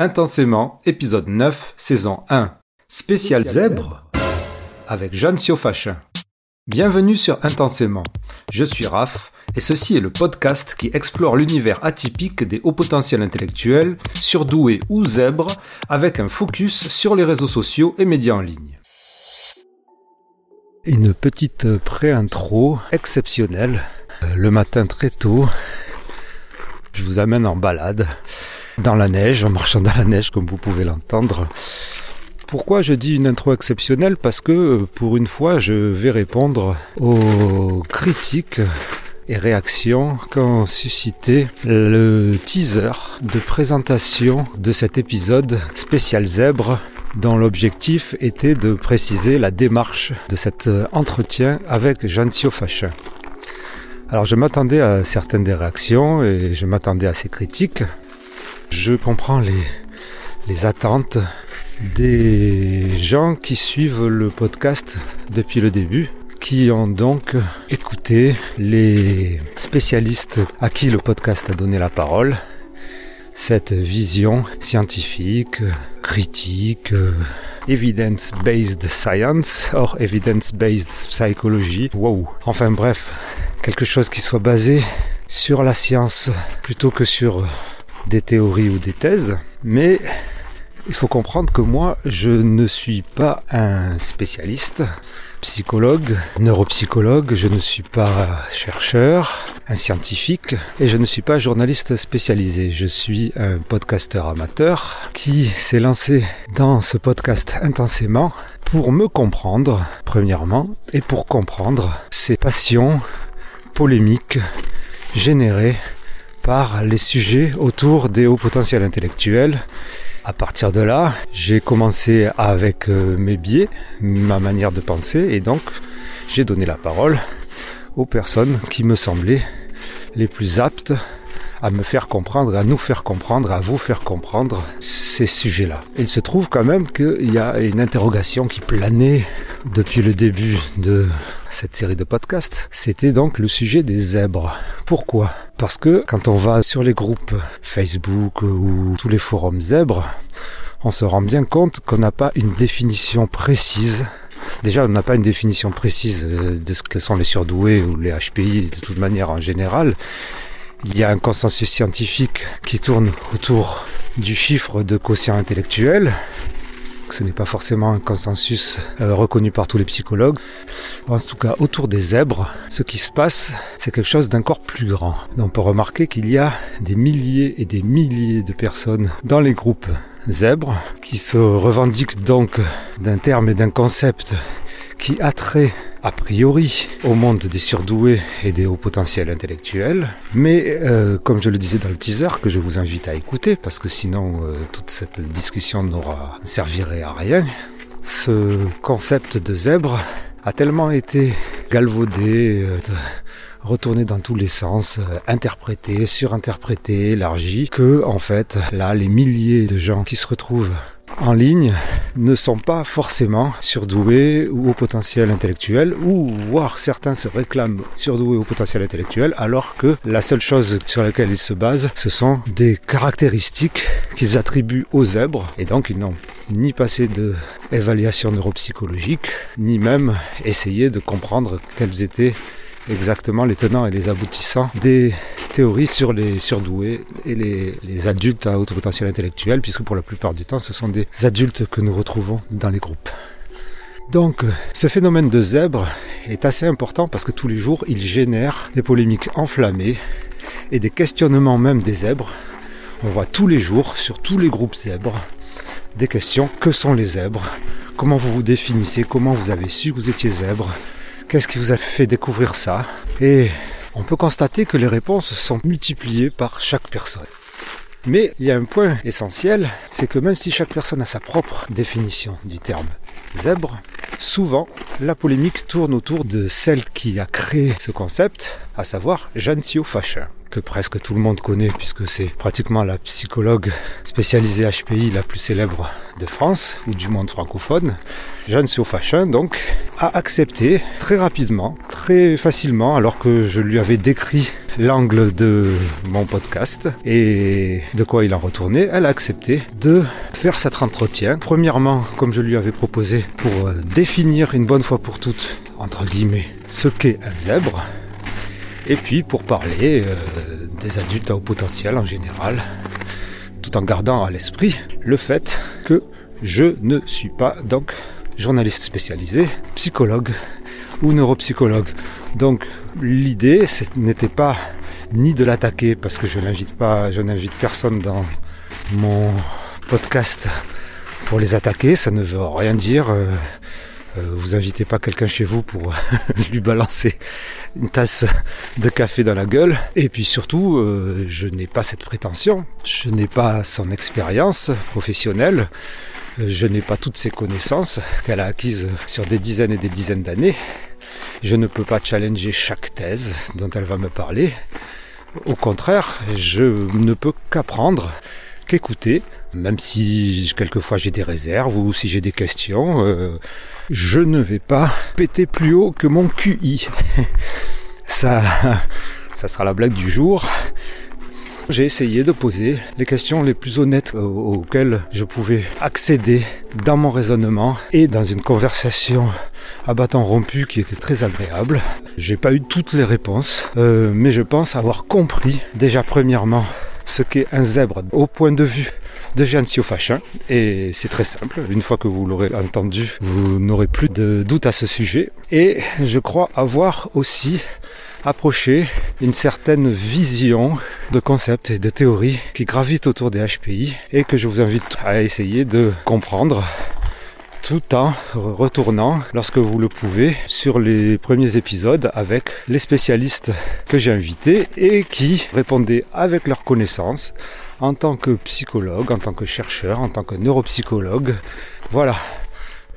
Intensément, épisode 9, saison 1. Spécial zèbre avec Jeanne Siofachin. Bienvenue sur Intensément. Je suis Raph et ceci est le podcast qui explore l'univers atypique des hauts potentiels intellectuels, surdoués ou zèbres, avec un focus sur les réseaux sociaux et médias en ligne. Une petite pré-intro exceptionnelle. Euh, le matin très tôt, je vous amène en balade dans la neige, en marchant dans la neige comme vous pouvez l'entendre. Pourquoi je dis une intro exceptionnelle? Parce que pour une fois, je vais répondre aux critiques et réactions qu'ont suscité le teaser de présentation de cet épisode spécial zèbre dont l'objectif était de préciser la démarche de cet entretien avec Jean-Sio Fachin. Alors je m'attendais à certaines des réactions et je m'attendais à ces critiques. Je comprends les, attentes des gens qui suivent le podcast depuis le début, qui ont donc écouté les spécialistes à qui le podcast a donné la parole, cette vision scientifique, critique, evidence-based science or evidence-based psychology. Wow. Enfin bref, quelque chose qui soit basé sur la science plutôt que sur des théories ou des thèses, mais il faut comprendre que moi, je ne suis pas un spécialiste, psychologue, neuropsychologue, je ne suis pas chercheur, un scientifique, et je ne suis pas journaliste spécialisé. Je suis un podcasteur amateur qui s'est lancé dans ce podcast intensément pour me comprendre, premièrement, et pour comprendre ses passions polémiques générées par les sujets autour des hauts potentiels intellectuels. À partir de là, j'ai commencé avec euh, mes biais, ma manière de penser, et donc j'ai donné la parole aux personnes qui me semblaient les plus aptes à me faire comprendre, à nous faire comprendre, à vous faire comprendre ces sujets-là. Il se trouve quand même qu'il y a une interrogation qui planait depuis le début de cette série de podcasts. C'était donc le sujet des zèbres. Pourquoi? Parce que quand on va sur les groupes Facebook ou tous les forums zèbres, on se rend bien compte qu'on n'a pas une définition précise Déjà, on n'a pas une définition précise de ce que sont les surdoués ou les HPI de toute manière en général. Il y a un consensus scientifique qui tourne autour du chiffre de quotient intellectuel. Ce n'est pas forcément un consensus euh, reconnu par tous les psychologues. En tout cas, autour des zèbres, ce qui se passe, c'est quelque chose d'encore plus grand. On peut remarquer qu'il y a des milliers et des milliers de personnes dans les groupes zèbres qui se revendiquent donc d'un terme et d'un concept qui a trait a priori au monde des surdoués et des hauts potentiels intellectuels. Mais euh, comme je le disais dans le teaser, que je vous invite à écouter, parce que sinon euh, toute cette discussion n'aura servirait à rien, ce concept de zèbre a tellement été galvaudé, euh, retourné dans tous les sens, interprété, surinterprété, élargi, que en fait là les milliers de gens qui se retrouvent en ligne ne sont pas forcément surdoués ou au potentiel intellectuel, ou voire certains se réclament surdoués au potentiel intellectuel, alors que la seule chose sur laquelle ils se basent, ce sont des caractéristiques qu'ils attribuent aux zèbres, et donc ils n'ont ni passé de évaluation neuropsychologique, ni même essayé de comprendre quels étaient exactement les tenants et les aboutissants des théories sur les surdoués et les, adultes à haut potentiel intellectuel, puisque pour la plupart du temps, ce sont des adultes que nous retrouvons dans les groupes. Donc, ce phénomène de zèbre est assez important parce que tous les jours, il génère des polémiques enflammées et des questionnements même des zèbres. On voit tous les jours, sur tous les groupes zèbres, des questions. Que sont les zèbres? Comment vous vous définissez? Comment vous avez su que vous étiez zèbre? Qu'est-ce qui vous a fait découvrir ça? Et on peut constater que les réponses sont multipliées par chaque personne. Mais il y a un point essentiel, c'est que même si chaque personne a sa propre définition du terme zèbre, souvent la polémique tourne autour de celle qui a créé ce concept, à savoir Jeanne Fachin que presque tout le monde connaît puisque c'est pratiquement la psychologue spécialisée HPI la plus célèbre de France ou du monde francophone. Jeanne Fachin donc a accepté très rapidement, très facilement, alors que je lui avais décrit l'angle de mon podcast et de quoi il en retournait. Elle a accepté de faire cet entretien. Premièrement, comme je lui avais proposé, pour définir une bonne fois pour toutes, entre guillemets, ce qu'est un zèbre. Et puis pour parler euh, des adultes à haut potentiel en général, tout en gardant à l'esprit le fait que je ne suis pas donc journaliste spécialisé, psychologue ou neuropsychologue. Donc l'idée n'était pas ni de l'attaquer parce que je n'invite pas, je n'invite personne dans mon podcast pour les attaquer, ça ne veut rien dire. Euh, euh, vous invitez pas quelqu'un chez vous pour lui balancer une tasse de café dans la gueule. Et puis surtout, euh, je n'ai pas cette prétention. Je n'ai pas son expérience professionnelle. Je n'ai pas toutes ses connaissances qu'elle a acquises sur des dizaines et des dizaines d'années. Je ne peux pas challenger chaque thèse dont elle va me parler. Au contraire, je ne peux qu'apprendre, qu'écouter, même si quelquefois j'ai des réserves ou si j'ai des questions. Euh, je ne vais pas péter plus haut que mon QI. ça, ça sera la blague du jour. J'ai essayé de poser les questions les plus honnêtes auxquelles je pouvais accéder dans mon raisonnement et dans une conversation à bâton rompu qui était très agréable. J'ai pas eu toutes les réponses, euh, mais je pense avoir compris déjà premièrement ce qu'est un zèbre au point de vue de Giancio Fachin. Et c'est très simple. Une fois que vous l'aurez entendu, vous n'aurez plus de doute à ce sujet. Et je crois avoir aussi approché une certaine vision de concepts et de théories qui gravitent autour des HPI et que je vous invite à essayer de comprendre tout en retournant, lorsque vous le pouvez, sur les premiers épisodes avec les spécialistes que j'ai invités et qui répondaient avec leurs connaissances en tant que psychologue, en tant que chercheur, en tant que neuropsychologue. Voilà.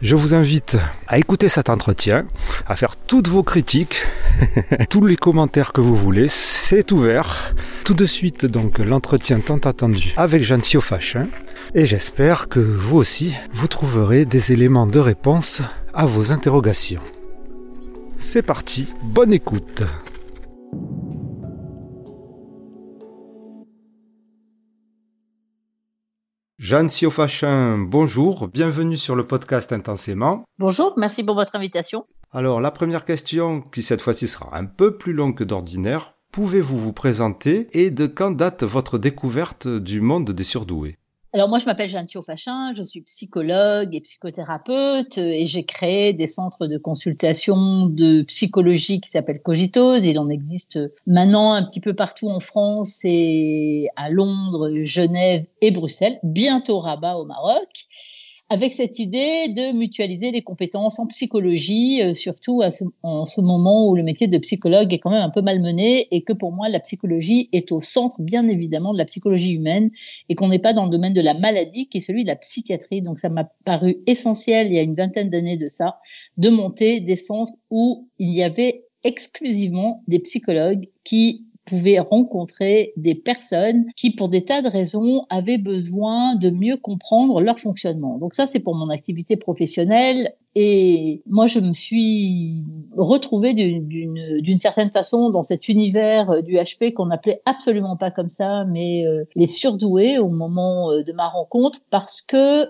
Je vous invite à écouter cet entretien, à faire toutes vos critiques, tous les commentaires que vous voulez, c'est ouvert. Tout de suite donc l'entretien tant attendu avec Jean Fachin et j'espère que vous aussi vous trouverez des éléments de réponse à vos interrogations. C'est parti, bonne écoute Jeanne Siofachin, bonjour, bienvenue sur le podcast Intensément. Bonjour, merci pour votre invitation. Alors la première question, qui cette fois-ci sera un peu plus longue que d'ordinaire, pouvez-vous vous présenter et de quand date votre découverte du monde des surdoués? Alors moi, je m'appelle Jeanne Fachin, je suis psychologue et psychothérapeute et j'ai créé des centres de consultation de psychologie qui s'appellent Cogitose. Il en existe maintenant un petit peu partout en France et à Londres, Genève et Bruxelles, bientôt Rabat au Maroc avec cette idée de mutualiser les compétences en psychologie, euh, surtout à ce, en ce moment où le métier de psychologue est quand même un peu malmené et que pour moi la psychologie est au centre bien évidemment de la psychologie humaine et qu'on n'est pas dans le domaine de la maladie qui est celui de la psychiatrie. Donc ça m'a paru essentiel il y a une vingtaine d'années de ça de monter des centres où il y avait exclusivement des psychologues qui pouvait rencontrer des personnes qui, pour des tas de raisons, avaient besoin de mieux comprendre leur fonctionnement. Donc ça, c'est pour mon activité professionnelle. Et moi, je me suis retrouvée d'une certaine façon dans cet univers euh, du HP qu'on n'appelait absolument pas comme ça, mais euh, les surdoués au moment euh, de ma rencontre, parce que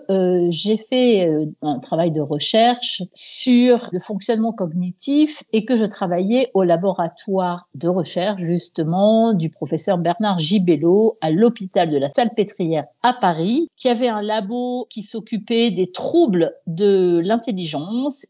j'ai fait un travail de recherche sur le fonctionnement cognitif et que je travaillais au laboratoire de recherche justement du professeur Bernard Gibello à l'hôpital de la Salpêtrière à Paris, qui avait un labo qui s'occupait des troubles de l'intelligence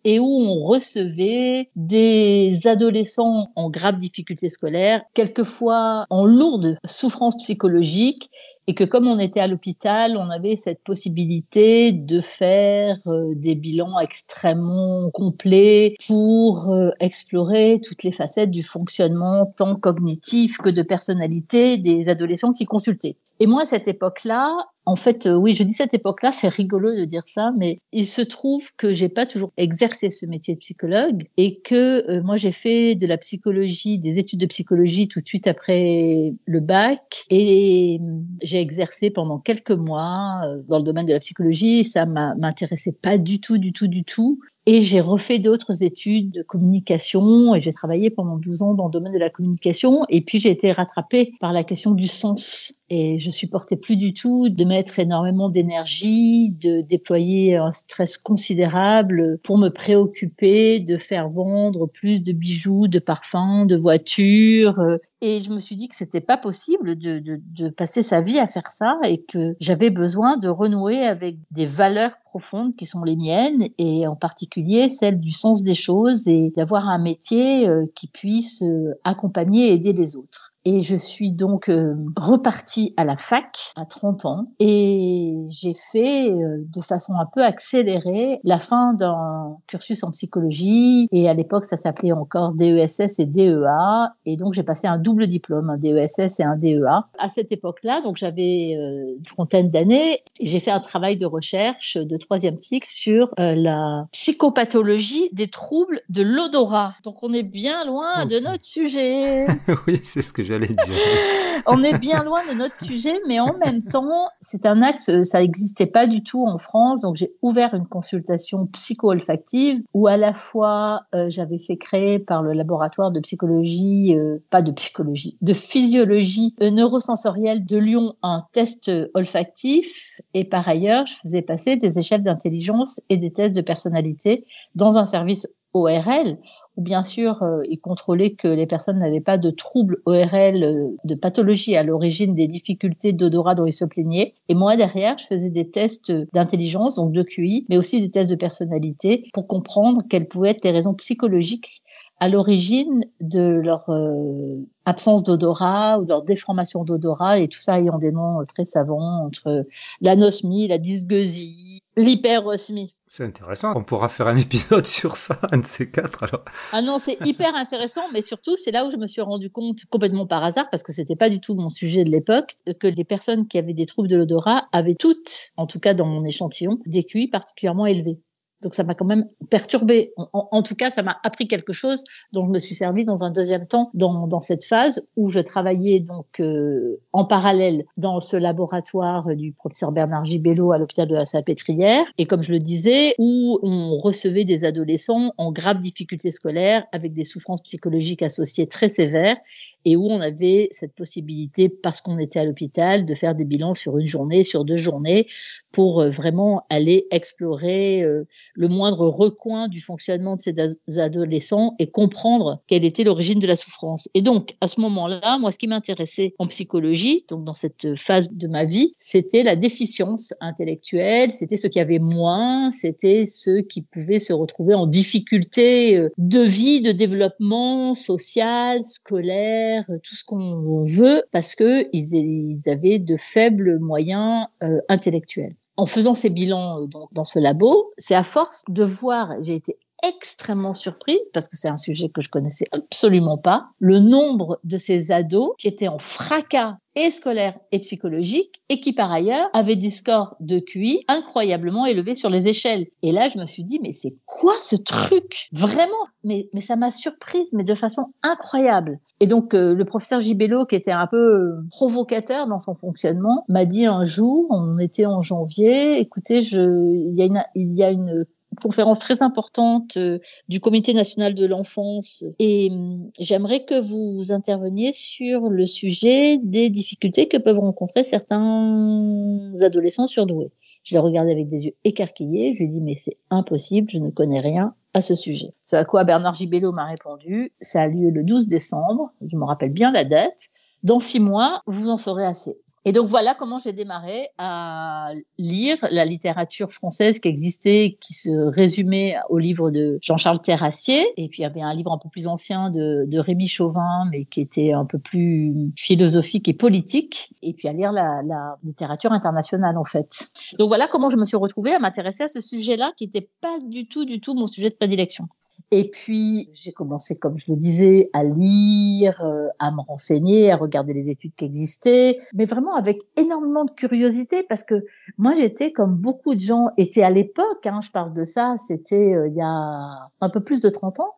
et où on recevait des adolescents en grave difficulté scolaire, quelquefois en lourde souffrance psychologique et que comme on était à l'hôpital, on avait cette possibilité de faire euh, des bilans extrêmement complets pour euh, explorer toutes les facettes du fonctionnement tant cognitif que de personnalité des adolescents qui consultaient. Et moi, à cette époque-là, en fait, euh, oui, je dis cette époque-là, c'est rigolo de dire ça, mais il se trouve que j'ai pas toujours exercé ce métier de psychologue et que euh, moi j'ai fait de la psychologie, des études de psychologie tout de suite après le bac et euh, j'ai exercé pendant quelques mois dans le domaine de la psychologie. Ça m'intéressait pas du tout, du tout, du tout. Et j'ai refait d'autres études de communication et j'ai travaillé pendant 12 ans dans le domaine de la communication. Et puis j'ai été rattrapée par la question du sens. Et je supportais plus du tout de mettre énormément d'énergie, de déployer un stress considérable pour me préoccuper de faire vendre plus de bijoux, de parfums, de voitures. Et je me suis dit que c'était pas possible de, de, de passer sa vie à faire ça et que j'avais besoin de renouer avec des valeurs profondes qui sont les miennes et en particulier celle du sens des choses et d'avoir un métier euh, qui puisse euh, accompagner et aider les autres. Et je suis donc euh, repartie à la fac à 30 ans et j'ai fait euh, de façon un peu accélérée la fin d'un cursus en psychologie et à l'époque ça s'appelait encore DESS et DEA et donc j'ai passé un double diplôme, un DESS et un DEA. À cette époque-là, donc j'avais euh, une trentaine d'années et j'ai fait un travail de recherche de troisième cycle sur la psychopathologie des troubles de l'odorat. Donc on est bien loin de notre sujet. oui, c'est ce que j'ai On est bien loin de notre sujet, mais en même temps, c'est un axe, ça n'existait pas du tout en France. Donc, j'ai ouvert une consultation psycho-olfactive où à la fois, euh, j'avais fait créer par le laboratoire de psychologie, euh, pas de psychologie, de physiologie euh, neurosensorielle de Lyon un test olfactif. Et par ailleurs, je faisais passer des échelles d'intelligence et des tests de personnalité dans un service ORL ou bien sûr, euh, il contrôlait que les personnes n'avaient pas de troubles ORL, euh, de pathologie à l'origine des difficultés d'odorat dont ils se plaignaient. Et moi, derrière, je faisais des tests d'intelligence, donc de QI, mais aussi des tests de personnalité pour comprendre quelles pouvaient être les raisons psychologiques à l'origine de leur euh, absence d'odorat ou leur déformation d'odorat, et tout ça ayant des noms très savants entre l'anosmie, la dysgeusie, l'hyperosmie. C'est intéressant. On pourra faire un épisode sur ça, un de ces quatre alors. Ah non, c'est hyper intéressant, mais surtout c'est là où je me suis rendu compte complètement par hasard, parce que c'était pas du tout mon sujet de l'époque, que les personnes qui avaient des troubles de l'odorat avaient toutes, en tout cas dans mon échantillon, des QI particulièrement élevés. Donc ça m'a quand même perturbé. En, tout cas, ça m'a appris quelque chose. Dont je me suis servi dans un deuxième temps dans, dans cette phase où je travaillais donc euh, en parallèle dans ce laboratoire du professeur Bernard Gibello à l'hôpital de la Salpêtrière. Et comme je le disais où on recevait des adolescents en grave difficulté scolaire avec des souffrances psychologiques associées très sévères et où on avait cette possibilité parce qu'on était à l'hôpital de faire des bilans sur une journée, sur deux journées pour euh, vraiment aller explorer euh, le moindre recoin du fonctionnement de ces adolescents et comprendre quelle était l'origine de la souffrance. Et donc, à ce moment-là, moi, ce qui m'intéressait en psychologie, donc dans cette phase de ma vie, c'était la déficience intellectuelle, c'était ceux qui avaient moins, c'était ceux qui pouvaient se retrouver en difficulté euh, de vie, de développement social, scolaire, tout ce qu'on veut, parce que ils, avaient de faibles moyens euh, intellectuels. En faisant ces bilans euh, dans ce labo, c'est à force de voir, j'ai été extrêmement surprise parce que c'est un sujet que je connaissais absolument pas. Le nombre de ces ados qui étaient en fracas et scolaire et psychologique et qui par ailleurs avaient des scores de QI incroyablement élevés sur les échelles. Et là, je me suis dit, mais c'est quoi ce truc? Vraiment mais, mais ça m'a surprise, mais de façon incroyable. Et donc, euh, le professeur Gibello, qui était un peu euh, provocateur dans son fonctionnement, m'a dit un jour, on était en janvier, écoutez, je, il y a une, il y a une conférence très importante euh, du Comité national de l'enfance et hum, j'aimerais que vous interveniez sur le sujet des difficultés que peuvent rencontrer certains adolescents surdoués. Je l'ai regardé avec des yeux écarquillés, je lui ai dit mais c'est impossible, je ne connais rien à ce sujet. Ce à quoi Bernard Gibello m'a répondu, ça a lieu le 12 décembre, je me rappelle bien la date, dans six mois, vous en saurez assez. Et donc voilà comment j'ai démarré à lire la littérature française qui existait, qui se résumait au livre de Jean-Charles Terrassier. Et puis il y avait un livre un peu plus ancien de, Rémi Chauvin, mais qui était un peu plus philosophique et politique. Et puis à lire la, la littérature internationale en fait. Donc voilà comment je me suis retrouvée à m'intéresser à ce sujet-là qui n'était pas du tout, du tout mon sujet de prédilection. Et puis, j'ai commencé, comme je le disais, à lire, euh, à me renseigner, à regarder les études qui existaient, mais vraiment avec énormément de curiosité parce que moi, j'étais comme beaucoup de gens étaient à l'époque, hein, je parle de ça, c'était euh, il y a un peu plus de 30 ans,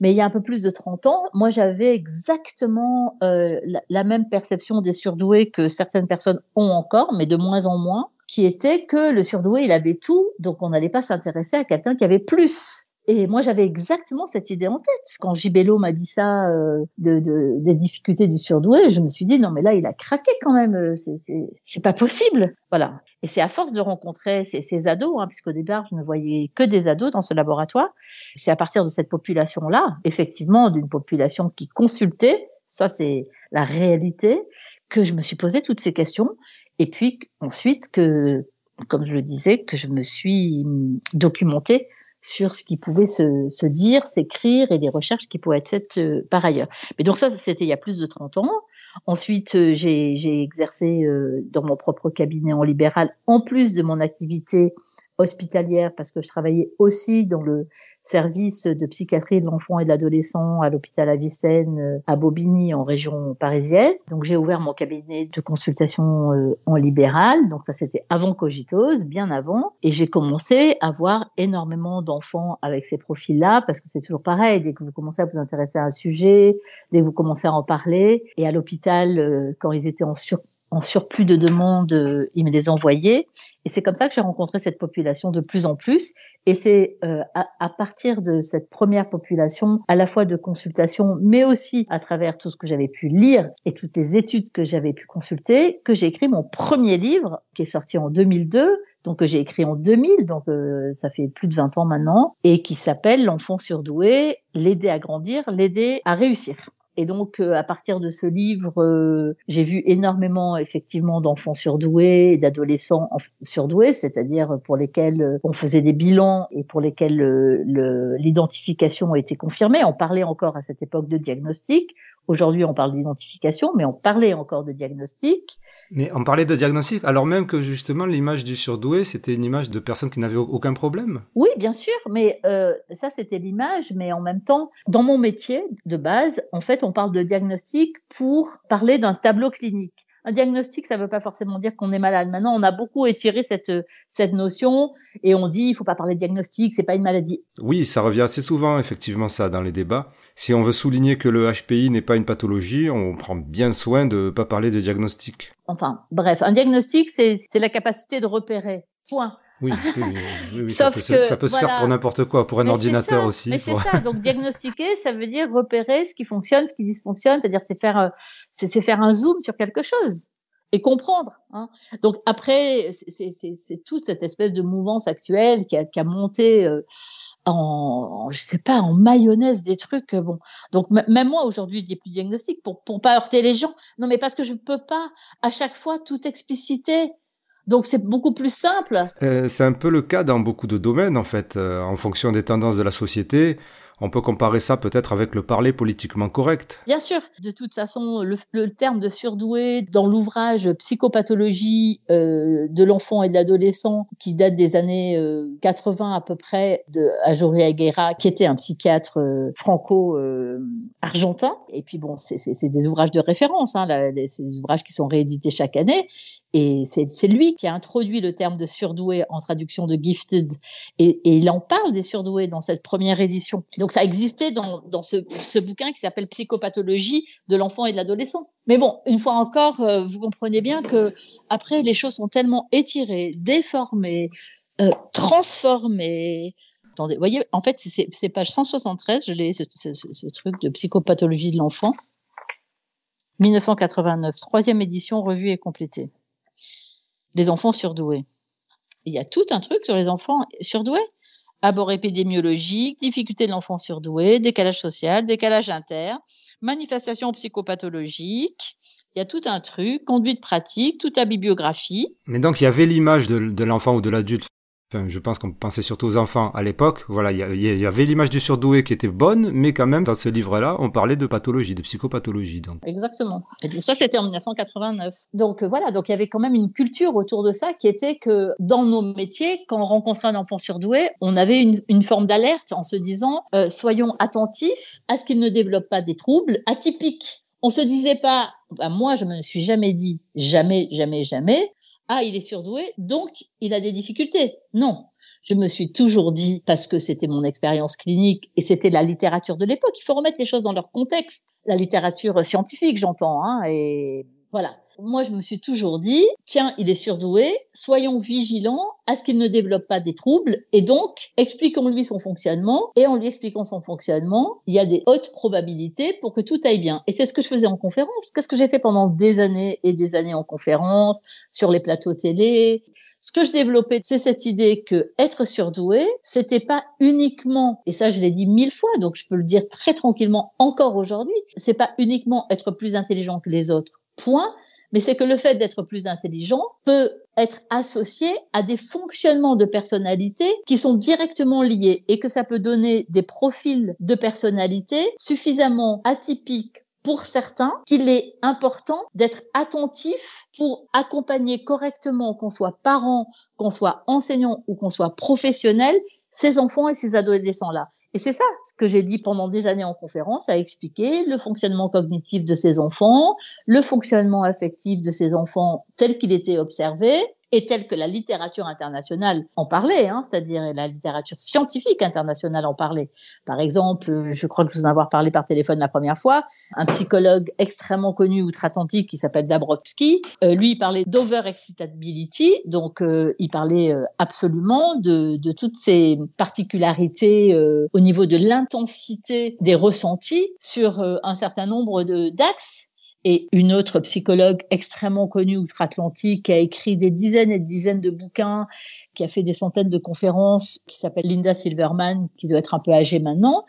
mais il y a un peu plus de 30 ans, moi, j'avais exactement euh, la, la même perception des surdoués que certaines personnes ont encore, mais de moins en moins qui était que le surdoué, il avait tout, donc on n'allait pas s'intéresser à quelqu'un qui avait plus. Et moi, j'avais exactement cette idée en tête. Quand Gibello m'a dit ça euh, de, de, des difficultés du surdoué, je me suis dit non mais là, il a craqué quand même. Euh, c'est pas possible. Voilà. Et c'est à force de rencontrer ces, ces ados, hein, puisqu'au départ, je ne voyais que des ados dans ce laboratoire. C'est à partir de cette population-là, effectivement, d'une population qui consultait, ça c'est la réalité, que je me suis posé toutes ces questions. Et puis ensuite que, comme je le disais, que je me suis hum, documentée sur ce qui pouvait se, se dire, s'écrire et les recherches qui pouvaient être faites euh, par ailleurs. Mais donc ça, c'était il y a plus de 30 ans. Ensuite, euh, j'ai exercé euh, dans mon propre cabinet en libéral, en plus de mon activité hospitalière parce que je travaillais aussi dans le service de psychiatrie de l'enfant et de l'adolescent à l'hôpital Avicenne euh, à Bobigny en région parisienne. Donc j'ai ouvert mon cabinet de consultation en libéral. Donc ça c'était avant Cogitose, bien avant. Et j'ai commencé à voir énormément d'enfants avec ces profils-là parce que c'est toujours pareil. Dès que vous commencez à vous intéresser à un sujet, dès que vous commencez à en parler, et à l'hôpital, euh, quand ils étaient en sur en surplus de demandes, euh, il me les envoyait. Et c'est comme ça que j'ai rencontré cette population de plus en plus. Et c'est euh, à, partir de cette première population, à la fois de consultation, mais aussi à travers tout ce que j'avais pu lire et toutes les études que j'avais pu consulter, que j'ai écrit mon premier livre, qui est sorti en 2002, donc que j'ai écrit en 2000, donc ça fait plus de 20 ans maintenant, et qui s'appelle L'enfant surdoué, l'aider à grandir, l'aider à réussir. Et donc, euh, à partir de ce livre, euh, j'ai vu énormément, effectivement, d'enfants surdoués et d'adolescents surdoués, c'est-à-dire pour lesquels euh, on faisait des bilans et pour lesquels l'identification a été confirmée. On parlait encore à cette époque de diagnostic. Aujourd'hui, on parle d'identification, mais on parlait encore de diagnostic. Mais on parlait de diagnostic, alors même que justement l'image du surdoué, c'était une image de personnes qui n'avaient aucun problème. Oui, bien sûr, mais euh, ça c'était l'image, mais en même temps, dans mon métier de base, en fait, on parle de diagnostic pour parler d'un tableau clinique. Un diagnostic, ça ne veut pas forcément dire qu'on est malade. Maintenant, on a beaucoup étiré cette cette notion et on dit il faut pas parler de diagnostic, c'est pas une maladie. Oui, ça revient assez souvent effectivement ça dans les débats. Si on veut souligner que le HPI n'est pas une pathologie, on prend bien soin de pas parler de diagnostic. Enfin, bref, un diagnostic c'est c'est la capacité de repérer. Point. Oui, oui, Sauf ça peut, que, ça peut se faire pour n'importe quoi, pour un ordinateur aussi. Mais c'est ça. Donc diagnostiquer, ça veut dire repérer ce qui fonctionne, ce qui dysfonctionne, c'est-à-dire c'est faire, euh, c'est faire un zoom sur quelque chose et comprendre. Hein. Donc après, c'est toute cette espèce de mouvance actuelle qui a, qui a monté. Euh, en, je sais pas, en mayonnaise des trucs. Euh, bon, donc même moi aujourd'hui, je dis plus diagnostic pour pour pas heurter les gens. Non, mais parce que je peux pas à chaque fois tout expliciter. Donc c'est beaucoup plus simple. Euh, c'est un peu le cas dans beaucoup de domaines en fait, euh, en fonction des tendances de la société. On peut comparer ça peut-être avec le parler politiquement correct. Bien sûr. De toute façon, le, terme de surdoué dans l'ouvrage Psychopathologie euh, de l'enfant et de l'adolescent, qui date des années 80 euh, à peu près, de Ajori Aguera, qui était un psychiatre euh, franco-argentin. et puis bon, c'est des ouvrages de référence, hein, c'est des ouvrages qui sont réédités chaque année. Et c'est lui qui a introduit le terme de surdoué en traduction de gifted. Et, il en parle des surdoués dans cette première édition. Donc ça existait dans, dans ce, bouquin qui s'appelle Psychopathologie de l'enfant et de l'adolescent. Mais bon, une fois encore, euh, vous comprenez bien que après les choses sont tellement étirées, déformées, euh, transformées. Attendez, vous voyez, en fait, c'est page 173, je l'ai, ce, truc de psychopathologie de l'enfant. 1989, troisième édition, revue et complétée les enfants surdoués. Il y a tout un truc sur les enfants surdoués. Abord épidémiologique, difficulté de l'enfant surdoué, décalage social, décalage inter, manifestation psychopathologique. Il y a tout un truc, conduite pratique, toute la bibliographie. Mais donc il y avait l'image de, de l'enfant ou de l'adulte je pense qu'on pensait surtout aux enfants à l'époque. Voilà, il y, avait l'image du surdoué qui était bonne, mais quand même dans ce livre-là, on parlait de pathologie, de psychopathologie. Exactement. Et ça, c'était en 1989. Donc euh, voilà, donc il y avait quand même une culture autour de ça qui était que dans nos métiers, quand on rencontrait un enfant surdoué, on avait une, forme d'alerte en se disant euh, soyons attentifs à ce qu'il ne développe pas des troubles atypiques. On se disait pas, bah, moi je me suis jamais dit jamais, jamais, jamais ah, il est surdoué, donc il a des difficultés. Non, je me suis toujours dit, parce que c'était mon expérience clinique et c'était la littérature de l'époque, il faut remettre les choses dans leur contexte. La littérature scientifique, j'entends, hein, et Voilà. Moi, je me suis toujours dit, tiens, il est surdoué, soyons vigilants à ce qu'il ne développe pas des troubles, et donc, expliquons-lui son fonctionnement, et en lui expliquant son fonctionnement, il y a des hautes probabilités pour que tout aille bien. Et c'est ce que je faisais en conférence. Qu'est-ce que j'ai fait pendant des années et des années en conférence, sur les plateaux télé, ce que je développais, c'est cette idée que être surdoué, c'était pas uniquement, et ça je l'ai dit mille fois, donc je peux le dire très tranquillement encore aujourd'hui, c'est pas uniquement être plus intelligent que les autres, point, mais c'est que le fait d'être plus intelligent peut être associé à des fonctionnements de personnalité qui sont directement liés et que ça peut donner des profils de personnalité suffisamment atypiques pour certains qu'il est important d'être attentif pour accompagner correctement, qu'on soit parent, qu'on soit enseignant ou qu'on soit professionnel, ces enfants et ces adolescents-là. Et c'est ça que j'ai dit pendant des années en conférence, à expliquer le fonctionnement cognitif de ces enfants, le fonctionnement affectif de ces enfants tel qu'il était observé, et telle que la littérature internationale en parlait, hein, c'est-à-dire la littérature scientifique internationale en parlait. Par exemple, je crois que je vous en avoir parlé par téléphone la première fois, un psychologue extrêmement connu outre-Atlantique qui s'appelle Dabrowski, euh, lui il parlait d'over-excitability, donc euh, il parlait euh, absolument de, de, toutes ces particularités au niveau de l'intensité des ressentis sur un certain nombre d'axes et une autre psychologue extrêmement connue outre-Atlantique qui a écrit des dizaines et des dizaines de bouquins, qui a fait des centaines de conférences, qui s'appelle Linda Silverman, qui doit être un peu âgée maintenant,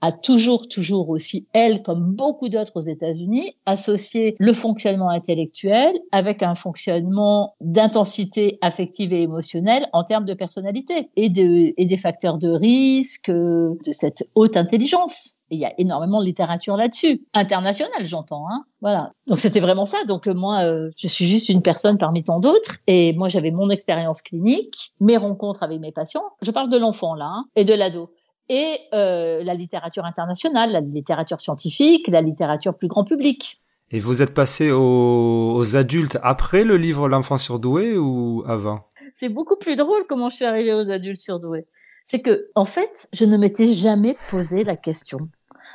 a toujours, toujours aussi, elle, comme beaucoup d'autres aux États-Unis, associé le fonctionnement intellectuel avec un fonctionnement d'intensité affective et émotionnelle en termes de personnalité et, et des facteurs de risque, de cette haute intelligence. Et il y a énormément de littérature là-dessus, internationale, j'entends. Hein voilà. Donc c'était vraiment ça. Donc euh, moi, euh, je suis juste une personne parmi tant d'autres, et moi j'avais mon expérience clinique, mes rencontres avec mes patients. Je parle de l'enfant là hein, et de l'ado et euh, la littérature internationale, la littérature scientifique, la littérature plus grand public. Et vous êtes passé aux, aux adultes après le livre L'enfant surdoué ou avant? C'est beaucoup plus drôle comment je suis arrivée aux adultes surdoués. C'est que, en fait, je ne m'étais jamais posé la question.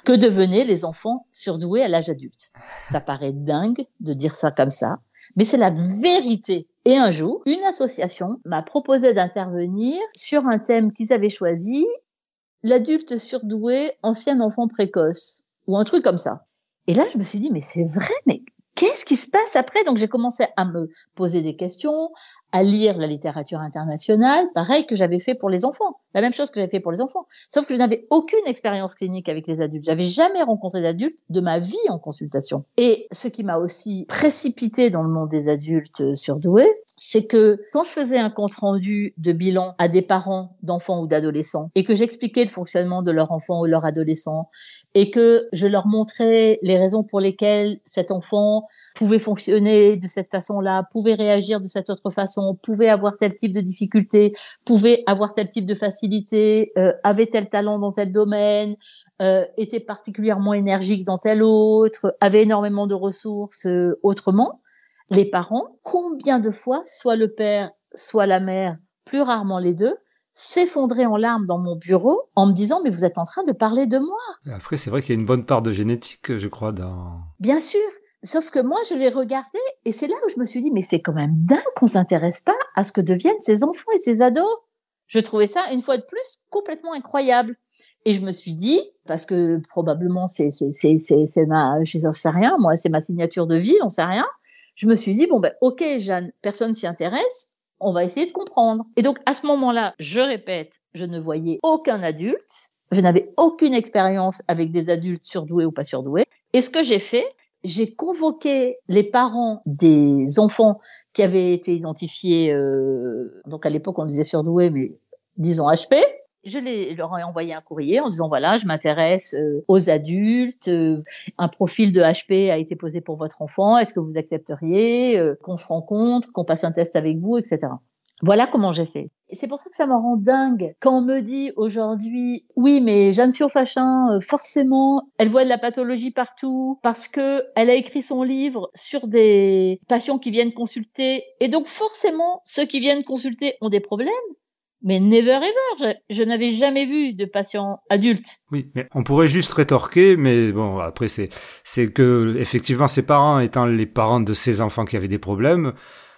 Que devenaient les enfants surdoués à l'âge adulte? Ça paraît dingue de dire ça comme ça, mais c'est la vérité. Et un jour, une association m'a proposé d'intervenir sur un thème qu'ils avaient choisi l'adulte surdoué, ancien enfant précoce, ou un truc comme ça. Et là, je me suis dit, mais c'est vrai, mais qu'est-ce qui se passe après? Donc j'ai commencé à me poser des questions, à lire la littérature internationale, pareil que j'avais fait pour les enfants, la même chose que j'avais fait pour les enfants. Sauf que je n'avais aucune expérience clinique avec les adultes. J'avais jamais rencontré d'adultes de ma vie en consultation. Et ce qui m'a aussi précipité dans le monde des adultes surdoués, c'est que quand je faisais un compte rendu de bilan à des parents d'enfants ou d'adolescents et que j'expliquais le fonctionnement de leur enfant ou leur adolescent et que je leur montrais les raisons pour lesquelles cet enfant pouvait fonctionner de cette façon-là, pouvait réagir de cette autre façon, pouvait avoir tel type de difficulté, pouvait avoir tel type de facilité, euh, avait tel talent dans tel domaine, euh, était particulièrement énergique dans tel autre, avait énormément de ressources euh, autrement. Les parents, combien de fois, soit le père, soit la mère, plus rarement les deux, s'effondraient en larmes dans mon bureau en me disant mais vous êtes en train de parler de moi. Après c'est vrai qu'il y a une bonne part de génétique je crois dans. Bien sûr, Sauf que moi, je l'ai regardé et c'est là où je me suis dit, mais c'est quand même dingue qu'on s'intéresse pas à ce que deviennent ces enfants et ces ados. Je trouvais ça, une fois de plus, complètement incroyable. Et je me suis dit, parce que probablement c'est ma, je sais rien, moi c'est ma signature de vie, j'en sais rien. Je me suis dit bon ben ok Jeanne, personne s'y intéresse, on va essayer de comprendre. Et donc à ce moment-là, je répète, je ne voyais aucun adulte, je n'avais aucune expérience avec des adultes surdoués ou pas surdoués. Et ce que j'ai fait, j'ai convoqué les parents des enfants qui avaient été identifiés, euh, donc à l'époque on disait surdoués, mais disons HP. Je leur ai envoyé un courrier en disant voilà, je m'intéresse euh, aux adultes, euh, un profil de HP a été posé pour votre enfant, est-ce que vous accepteriez qu'on se rencontre, qu'on passe un test avec vous, etc. Voilà comment j'ai fait. Et c'est pour ça que ça me rend dingue quand on me dit aujourd'hui, oui, mais Jeanne Siofachin, euh, forcément, elle voit de la pathologie partout parce que elle a écrit son livre sur des patients qui viennent consulter. Et donc, forcément, ceux qui viennent consulter ont des problèmes. mais never ever. Je, n'avais jamais vu de patient adulte. Oui, mais on pourrait juste rétorquer, mais bon, après c'est c'est que effectivement ces parents étant les parents de ces enfants qui avaient des problèmes,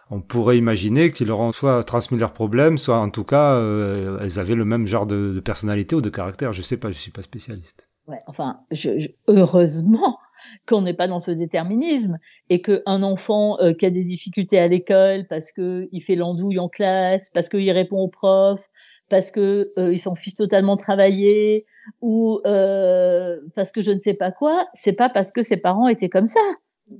on pourrait imaginer qu'ils leur ont soit transmis leurs problèmes, soit en tout cas euh, elles avaient le même genre de, personnalité ou de caractère. Je sais pas, je suis pas spécialiste. Ouais, enfin, je, heureusement qu'on n'est pas dans ce déterminisme et qu'un enfant euh, qui a des difficultés à l'école parce que il fait l'andouille en classe, parce qu'il répond aux profs, parce que euh, il s'en fiche totalement travailler ou euh, parce que je ne sais pas quoi, c'est pas parce que ses parents étaient comme ça.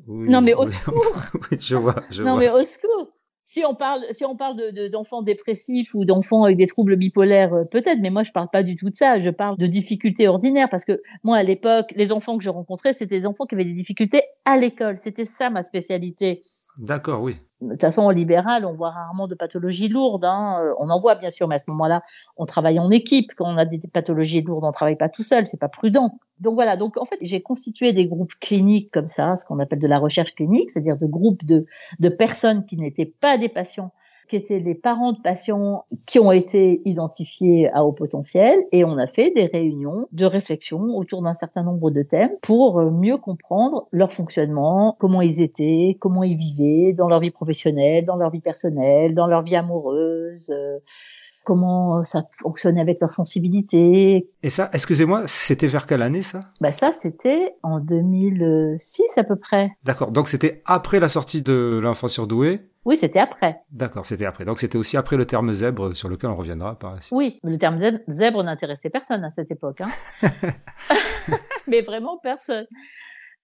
Non mais au secours. oui, je vois. Je non mais au secours si on parle, si on parle de, d'enfants dépressifs ou d'enfants avec des troubles bipolaires, euh, peut-être, mais moi je parle pas du tout de ça. Je parle de difficultés ordinaires parce que moi à l'époque, les enfants que je rencontrais, c'était des enfants qui avaient des difficultés à l'école. C'était ça ma spécialité. D'accord, oui. De toute façon, en libéral, on voit rarement de pathologies lourdes. Hein. Euh, on en voit bien sûr, mais à ce moment-là, on travaille en équipe. Quand on a des pathologies lourdes, on travaille pas tout seul. C'est pas prudent. Donc voilà. Donc en fait, j'ai constitué des groupes cliniques comme ça, ce qu'on appelle de la recherche clinique, c'est-à-dire de groupes de, de personnes qui n'étaient pas des patients qui étaient les parents de patients qui ont été identifiés à haut potentiel et on a fait des réunions de réflexion autour d'un certain nombre de thèmes pour euh, mieux comprendre leur fonctionnement, comment ils étaient, comment ils vivaient dans leur vie professionnelle, dans leur vie personnelle, dans leur vie amoureuse. Euh, comment ça fonctionnait avec leur sensibilité. Et ça, excusez-moi, c'était vers quelle année ça? Bah ça, c'était en 2006 à peu près. D'accord, donc c'était après la sortie de l'enfant surdoué oui, c'était après. D'accord, c'était après. Donc c'était aussi après le terme zèbre sur lequel on reviendra par la suite. Oui, le terme zèbre n'intéressait personne à cette époque. Hein. Mais vraiment personne.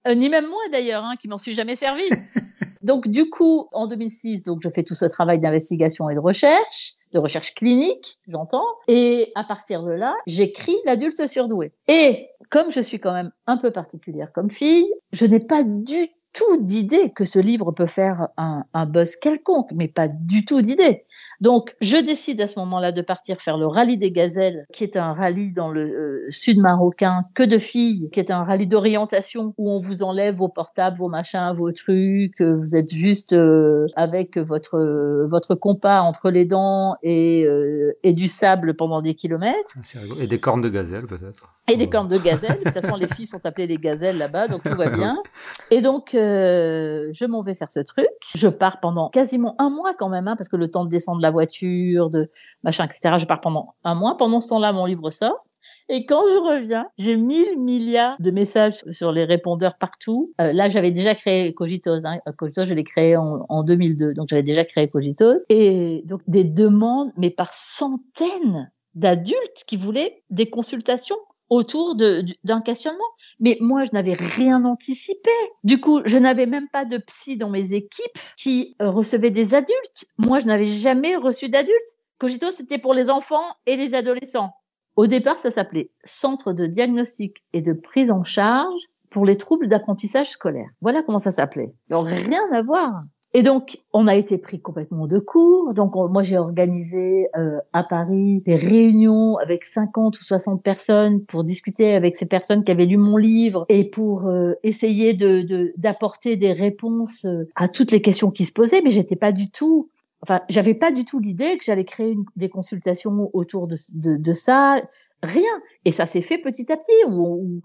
Euh, ni même moi d'ailleurs, hein, qui m'en suis jamais servi. donc du coup, en 2006, donc je fais tout ce travail d'investigation et de recherche, de recherche clinique, j'entends, et à partir de là, j'écris l'adulte surdoué. Et comme je suis quand même un peu particulière comme fille, je n'ai pas du tout d'idée que ce livre peut faire un, un buzz quelconque, mais pas du tout d'idée. Donc, je décide à ce moment-là de partir faire le rallye des gazelles, qui est un rallye dans le euh, sud marocain, que de filles, qui est un rallye d'orientation où on vous enlève vos portables, vos machins, vos trucs, euh, vous êtes juste euh, avec votre votre compas entre les dents et et du sable pendant des kilomètres. Et des cornes de gazelle peut-être. Et des cornes de gazelle. De toute façon, les filles sont appelées les gazelles là-bas, donc tout va bien. Et donc, je m'en vais faire ce truc. Je pars pendant quasiment un mois quand même, hein, parce que le temps de descendre la voiture, de machin, etc. Je pars pendant un mois. Pendant ce temps-là, mon livre sort. Et quand je reviens, j'ai mille milliards de messages sur les répondeurs partout. Euh, là, j'avais déjà créé Cogitos. Hein. Cogitos, je l'ai créé en, en, 2002, donc j'avais déjà créé Cogitos. Et donc des demandes, mais par centaines d'adultes qui voulaient des consultations autour d'un questionnement. Mais moi, je n'avais rien anticipé. Du coup, je n'avais même pas de psy dans mes équipes qui euh, recevaient des adultes. Moi, je n'avais jamais reçu d'adultes. Cogito, c'était pour les enfants et les adolescents. Au départ, ça s'appelait Centre de diagnostic et de prise en charge pour les troubles d'apprentissage scolaire. Voilà comment ça s'appelait. Rien à voir. Et donc, on a été pris complètement de court. Donc, moi, j'ai organisé euh, à Paris des réunions avec 50 ou 60 personnes pour discuter avec ces personnes qui avaient lu mon livre et pour euh, essayer de d'apporter des réponses euh, à toutes les questions qui se posaient. Mais j'étais pas du tout enfin, j'avais pas du tout l'idée que j'allais créer des consultations autour de, de, de, ça, rien. Et ça s'est fait petit à petit, où,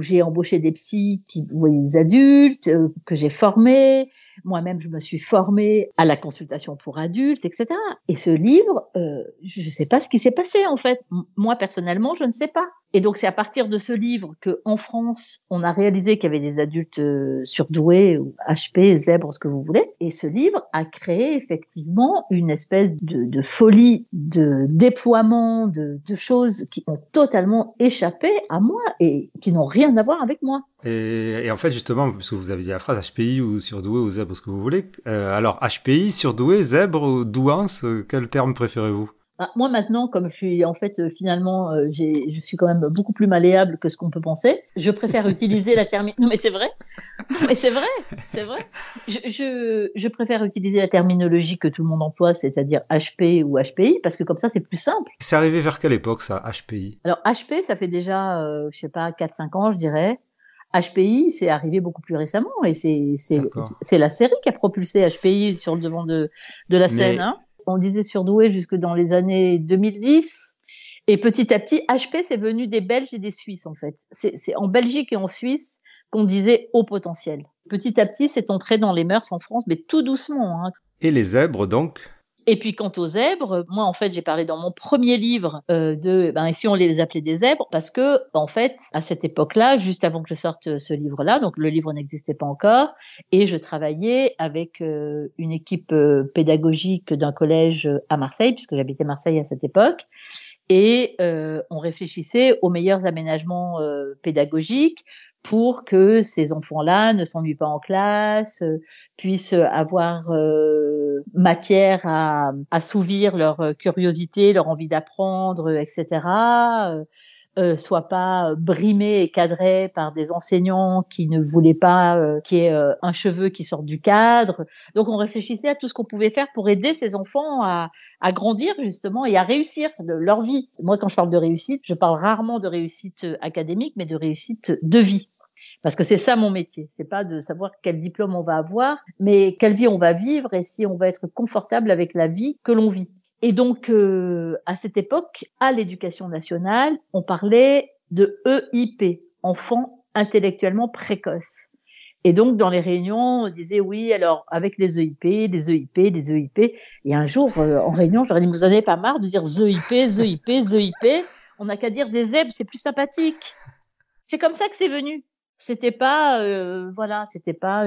j'ai embauché des psys qui voyaient des adultes, euh, que j'ai formés. Moi-même, je me suis formée à la consultation pour adultes, etc. Et ce livre, euh, je ne sais pas ce qui s'est passé en fait. moi, personnellement, je ne sais pas. Et donc, c'est à partir de ce livre que, en France, on a réalisé qu'il y avait des adultes euh, surdoués ou HP, zèbres, ce que vous voulez. Et ce livre a créé effectivement une espèce de, folie, de déploiement, de, choses qui ont totalement échappé à moi et qui n'ont rien à voir avec moi. Et, en fait, justement, parce que vous avez dit la phrase HPI ou surdoué ou zèbre, ce que vous voulez. Euh, alors, HPI, surdoué, zèbre ou douance, euh, quel terme préférez-vous? Ah, moi maintenant, comme je suis en fait euh, finalement, euh, je suis quand même beaucoup plus malléable que ce qu'on peut penser. Je préfère utiliser la terminologie. Non mais c'est vrai. mais c'est vrai, c'est vrai. Je, je, je, préfère utiliser la terminologie que tout le monde emploie, c'est-à-dire HP ou HPI, parce que comme ça c'est plus simple. C'est arrivé vers quelle époque ça, HPI Alors HP, ça fait déjà, euh, je sais pas, 4-5 ans, je dirais. HPI, c'est arrivé beaucoup plus récemment et c'est c'est la série qui a propulsé HPI sur le devant de de la scène. Hein on disait surdoué jusque dans les années 2010. Et petit à petit, HP, c'est venu des Belges et des Suisses, en fait. C'est en Belgique et en Suisse qu'on disait haut potentiel. Petit à petit, c'est entré dans les mœurs en France, mais tout doucement. Hein. Et les zèbres, donc? Et puis quant aux zèbres, moi en fait j'ai parlé dans mon premier livre euh, de ben si on les appelait des zèbres parce que en fait à cette époque-là, juste avant que sorte ce livre-là, donc le livre n'existait pas encore, et je travaillais avec euh, une équipe euh, pédagogique d'un collège à Marseille puisque j'habitais Marseille à cette époque, et on réfléchissait aux meilleurs aménagements pédagogiques pour que ces enfants-là ne s'ennuient pas en classe, euh, puissent avoir euh, matière à assouvir leur curiosité, leur envie d'apprendre, etc euh, soit pas brimé et cadré par des enseignants qui ne voulaient pas euh, qu'il y ait euh, un cheveu qui sorte du cadre. Donc on réfléchissait à tout ce qu'on pouvait faire pour aider ces enfants à, à grandir justement et à réussir de leur vie. Moi quand je parle de réussite, je parle rarement de réussite académique, mais de réussite de vie parce que c'est ça mon métier. C'est pas de savoir quel diplôme on va avoir, mais quelle vie on va vivre et si on va être confortable avec la vie que l'on vit. Et donc, euh, à cette époque, à l'éducation nationale, on parlait de EIP, enfants intellectuellement précoces. Et donc, dans les réunions, on disait oui, alors avec les EIP, les EIP, les EIP. Et un jour, euh, en réunion, j'aurais dit, vous en avez pas marre de dire EIP, EIP, EIP. On n'a qu'à dire des zèbres, c'est plus sympathique. C'est comme ça que c'est venu. C'était pas, euh, voilà, c'était pas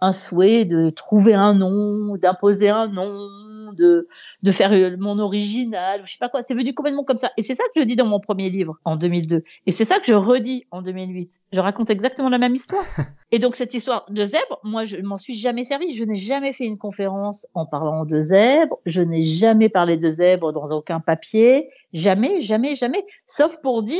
un souhait de trouver un nom, d'imposer un nom, de, de faire euh, mon original, je sais pas quoi. C'est venu complètement comme ça. Et c'est ça que je dis dans mon premier livre en 2002. Et c'est ça que je redis en 2008. Je raconte exactement la même histoire. Et donc cette histoire de zèbre, moi je m'en suis jamais servi. Je n'ai jamais fait une conférence en parlant de zèbre. Je n'ai jamais parlé de zèbre dans aucun papier. Jamais, jamais, jamais. Sauf pour dire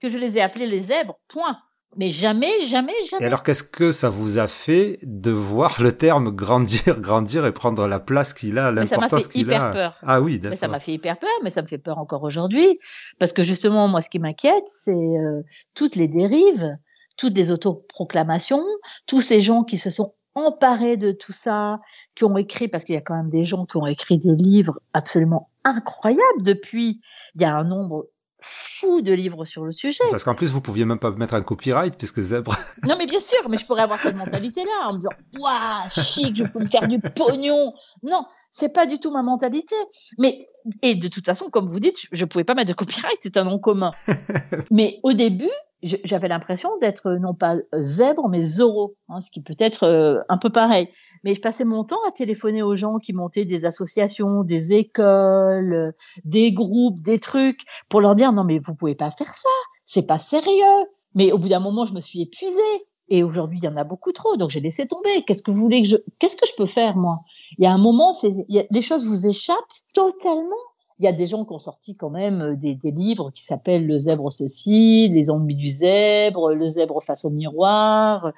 que je les ai appelés les zèbres. Point. Mais jamais, jamais, jamais. Et alors, qu'est-ce que ça vous a fait de voir le terme grandir, grandir et prendre la place qu'il a, l'importance qu'il a Ça m'a fait hyper peur. Ah oui, d'accord. Mais ça m'a fait hyper peur, mais ça me fait peur encore aujourd'hui. Parce que justement, moi, ce qui m'inquiète, c'est euh, toutes les dérives, toutes les autoproclamations, tous ces gens qui se sont emparés de tout ça, qui ont écrit, parce qu'il y a quand même des gens qui ont écrit des livres absolument incroyables depuis. Il y a un nombre fou de livres sur le sujet. Parce qu'en plus, vous pouviez même pas mettre un copyright puisque Zèbre. non, mais bien sûr, mais je pourrais avoir cette mentalité-là en me disant, waouh, chic, je peux me faire du pognon. Non, c'est pas du tout ma mentalité. Mais et de toute façon, comme vous dites, je, ne pouvais pas mettre de copyright, c'est un nom commun. mais au début, j'avais l'impression d'être non pas zèbre, mais Zoro, hein, ce qui peut être euh, un peu pareil. Mais je passais mon temps à téléphoner aux gens qui montaient des associations, des écoles, des groupes, des trucs, pour leur dire non mais vous pouvez pas faire ça, c'est pas sérieux. Mais au bout d'un moment, je me suis épuisée. Et aujourd'hui, il y en a beaucoup trop, donc j'ai laissé tomber. Qu'est-ce que vous voulez que je, qu'est-ce que je peux faire moi? Il y a un moment, les choses vous échappent totalement. Il y a des gens qui ont sorti quand même des, des livres qui s'appellent Le zèbre ceci, Les ennuis du zèbre, Le zèbre face au miroir.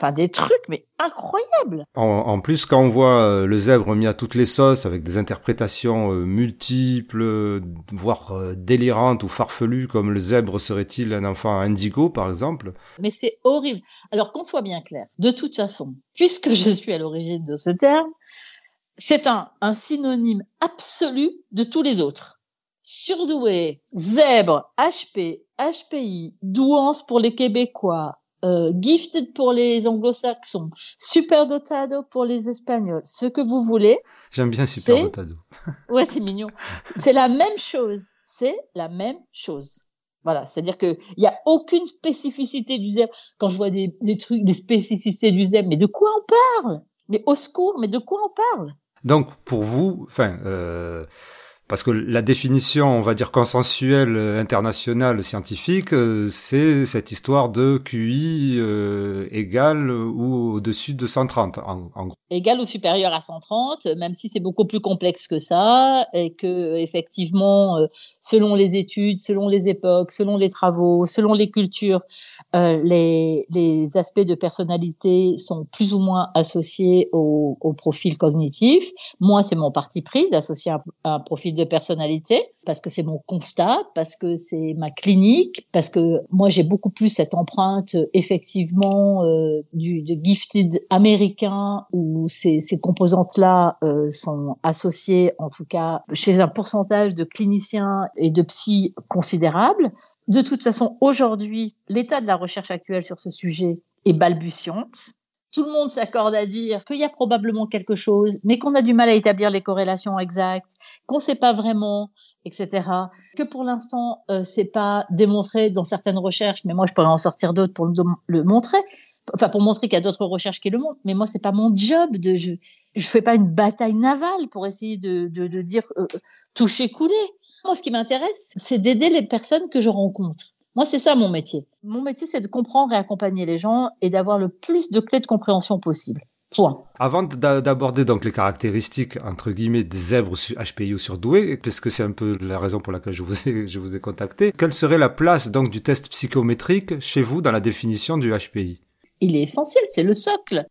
Enfin, des trucs, mais incroyables. En, plus, quand on voit euh, le zèbre mis à toutes les sauces avec des interprétations euh, multiples, voire euh, délirantes ou farfelues, comme le zèbre serait-il un enfant indigo, par exemple. Mais c'est horrible. Alors qu'on soit bien clair, de toute façon, puisque je suis à l'origine de ce terme, c'est un, un synonyme absolu de tous les autres. Surdoué, zèbre, HP, HPI, douance pour les Québécois, euh, gifted pour les anglo-saxons, superdotado pour les espagnols, ce que vous voulez. J'aime bien superdotado. ouais, c'est mignon. C'est la même chose. C'est la même chose. Voilà, c'est-à-dire qu'il n'y a aucune spécificité du zèbre. Quand je vois des, des trucs, des spécificités du zèbre, mais de quoi on parle? Mais au secours, mais de quoi on parle? Donc, pour vous, enfin, euh, parce que la définition, on va dire consensuelle, euh, internationale, scientifique, euh, c'est cette histoire de QI euh, égal ou au-dessus de 130, en, gros. Égal ou supérieur à 130, même si c'est beaucoup plus complexe que ça, et que effectivement, selon les études, selon les époques, selon les travaux, selon les cultures, les, aspects de personnalité sont plus ou moins associés au, profil cognitif. Moi, c'est mon parti pris d'associer un profil de personnalité, parce que c'est mon constat, parce que c'est ma clinique, parce que moi j'ai beaucoup plus cette empreinte effectivement euh, du gifted américain où ces, ces composantes-là euh, sont associées, en tout cas chez un pourcentage de cliniciens et de psy considérable. De toute façon, aujourd'hui, l'état de la recherche actuelle sur ce sujet est balbutiante. Tout le monde s'accorde à dire qu'il y a probablement quelque chose, mais qu'on a du mal à établir les corrélations exactes, qu'on ne sait pas vraiment, etc. Que pour l'instant, euh, c'est pas démontré dans certaines recherches, mais moi je pourrais en sortir d'autres pour le, montrer. Enfin, pour montrer qu'il y a d'autres recherches qui le montrent. Mais moi, c'est pas mon job de, je, je fais pas une bataille navale pour essayer de, de, de dire euh, toucher couler. Moi, ce qui m'intéresse, c'est d'aider les personnes que je rencontre. Moi, c'est ça mon métier. Mon métier, c'est de comprendre et accompagner les gens et d'avoir le plus de clés de compréhension possible. Point. Avant d'aborder donc les caractéristiques entre guillemets des zèbres HPI ou surdoués, puisque c'est un peu la raison pour laquelle je vous ai je vous ai contacté, quelle serait la place donc du test psychométrique chez vous dans la définition du HPI Il est essentiel, c'est le socle.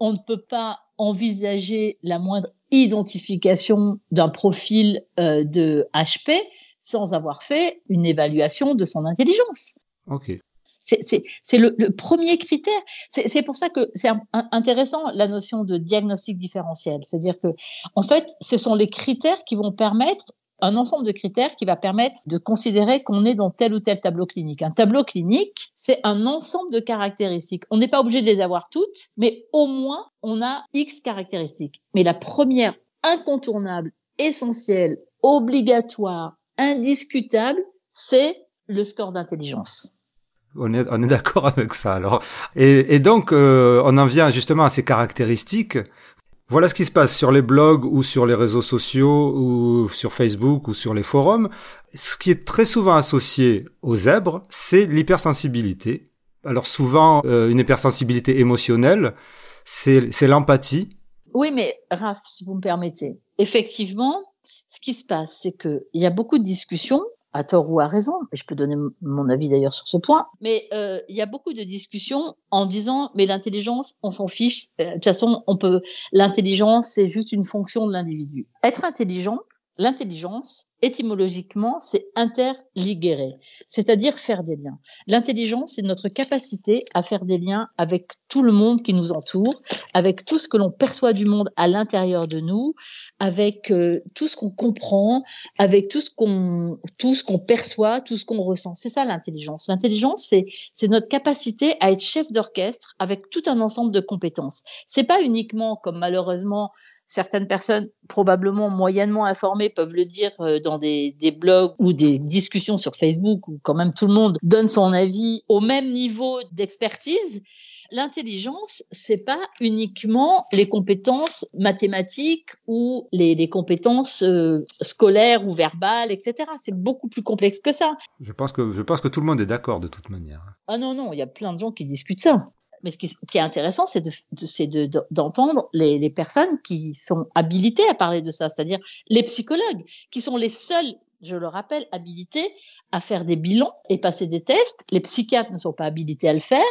On ne peut pas envisager la moindre identification d'un profil euh, de HP sans avoir fait une évaluation de son intelligence. Ok. C'est le, le, premier critère. C'est pour ça que c'est intéressant la notion de diagnostic différentiel. C'est-à-dire que, en fait, ce sont les critères qui vont permettre un ensemble de critères qui va permettre de considérer qu'on est dans tel ou tel tableau clinique. Un tableau clinique, c'est un ensemble de caractéristiques. On n'est pas obligé de les avoir toutes, mais au moins on a X caractéristiques. Mais la première incontournable, essentielle, obligatoire, indiscutable, c'est le score d'intelligence. On est, on est d'accord avec ça alors. Et, et donc, euh, on en vient justement à ces caractéristiques. Voilà ce qui se passe sur les blogs ou sur les réseaux sociaux ou sur Facebook ou sur les forums. Ce qui est très souvent associé aux zèbres, c'est l'hypersensibilité. Alors souvent, euh, une hypersensibilité émotionnelle, c'est l'empathie. Oui, mais Raph, si vous me permettez, effectivement, ce qui se passe, c'est qu'il y a beaucoup de discussions, à tort ou à raison, je peux donner mon avis d'ailleurs sur ce point, mais euh, il y a beaucoup de discussions en disant mais l'intelligence, on s'en fiche. Euh, de toute façon, on peut. L'intelligence, c'est juste une fonction de l'individu. Être intelligent, L'intelligence, étymologiquement, c'est interligérer, c'est-à-dire faire des liens. L'intelligence, c'est notre capacité à faire des liens avec tout le monde qui nous entoure, avec tout ce que l'on perçoit du monde à l'intérieur de nous, avec euh, tout ce qu'on comprend, avec tout ce qu'on tout ce qu'on perçoit, tout ce qu'on ressent. C'est ça l'intelligence. L'intelligence, c'est c'est notre capacité à être chef d'orchestre avec tout un ensemble de compétences. C'est pas uniquement comme malheureusement certaines personnes probablement moyennement informées peuvent le dire euh, dans des, des, blogs ou des discussions sur Facebook où quand même tout le monde donne son avis au même niveau d'expertise. L'intelligence, c'est pas uniquement les compétences mathématiques ou les, les compétences euh, scolaires ou verbales, etc. C'est beaucoup plus complexe que ça. Je pense que je pense que tout le monde est d'accord de toute manière. Ah non non, il y a plein de gens qui discutent ça mais ce qui, est intéressant, c'est d'entendre de, les, les, personnes qui sont habilitées à parler de ça, c'est-à-dire les psychologues, qui sont les seuls, je le rappelle, habilités à faire des bilans et passer des tests. Les psychiatres ne sont pas habilités à le faire,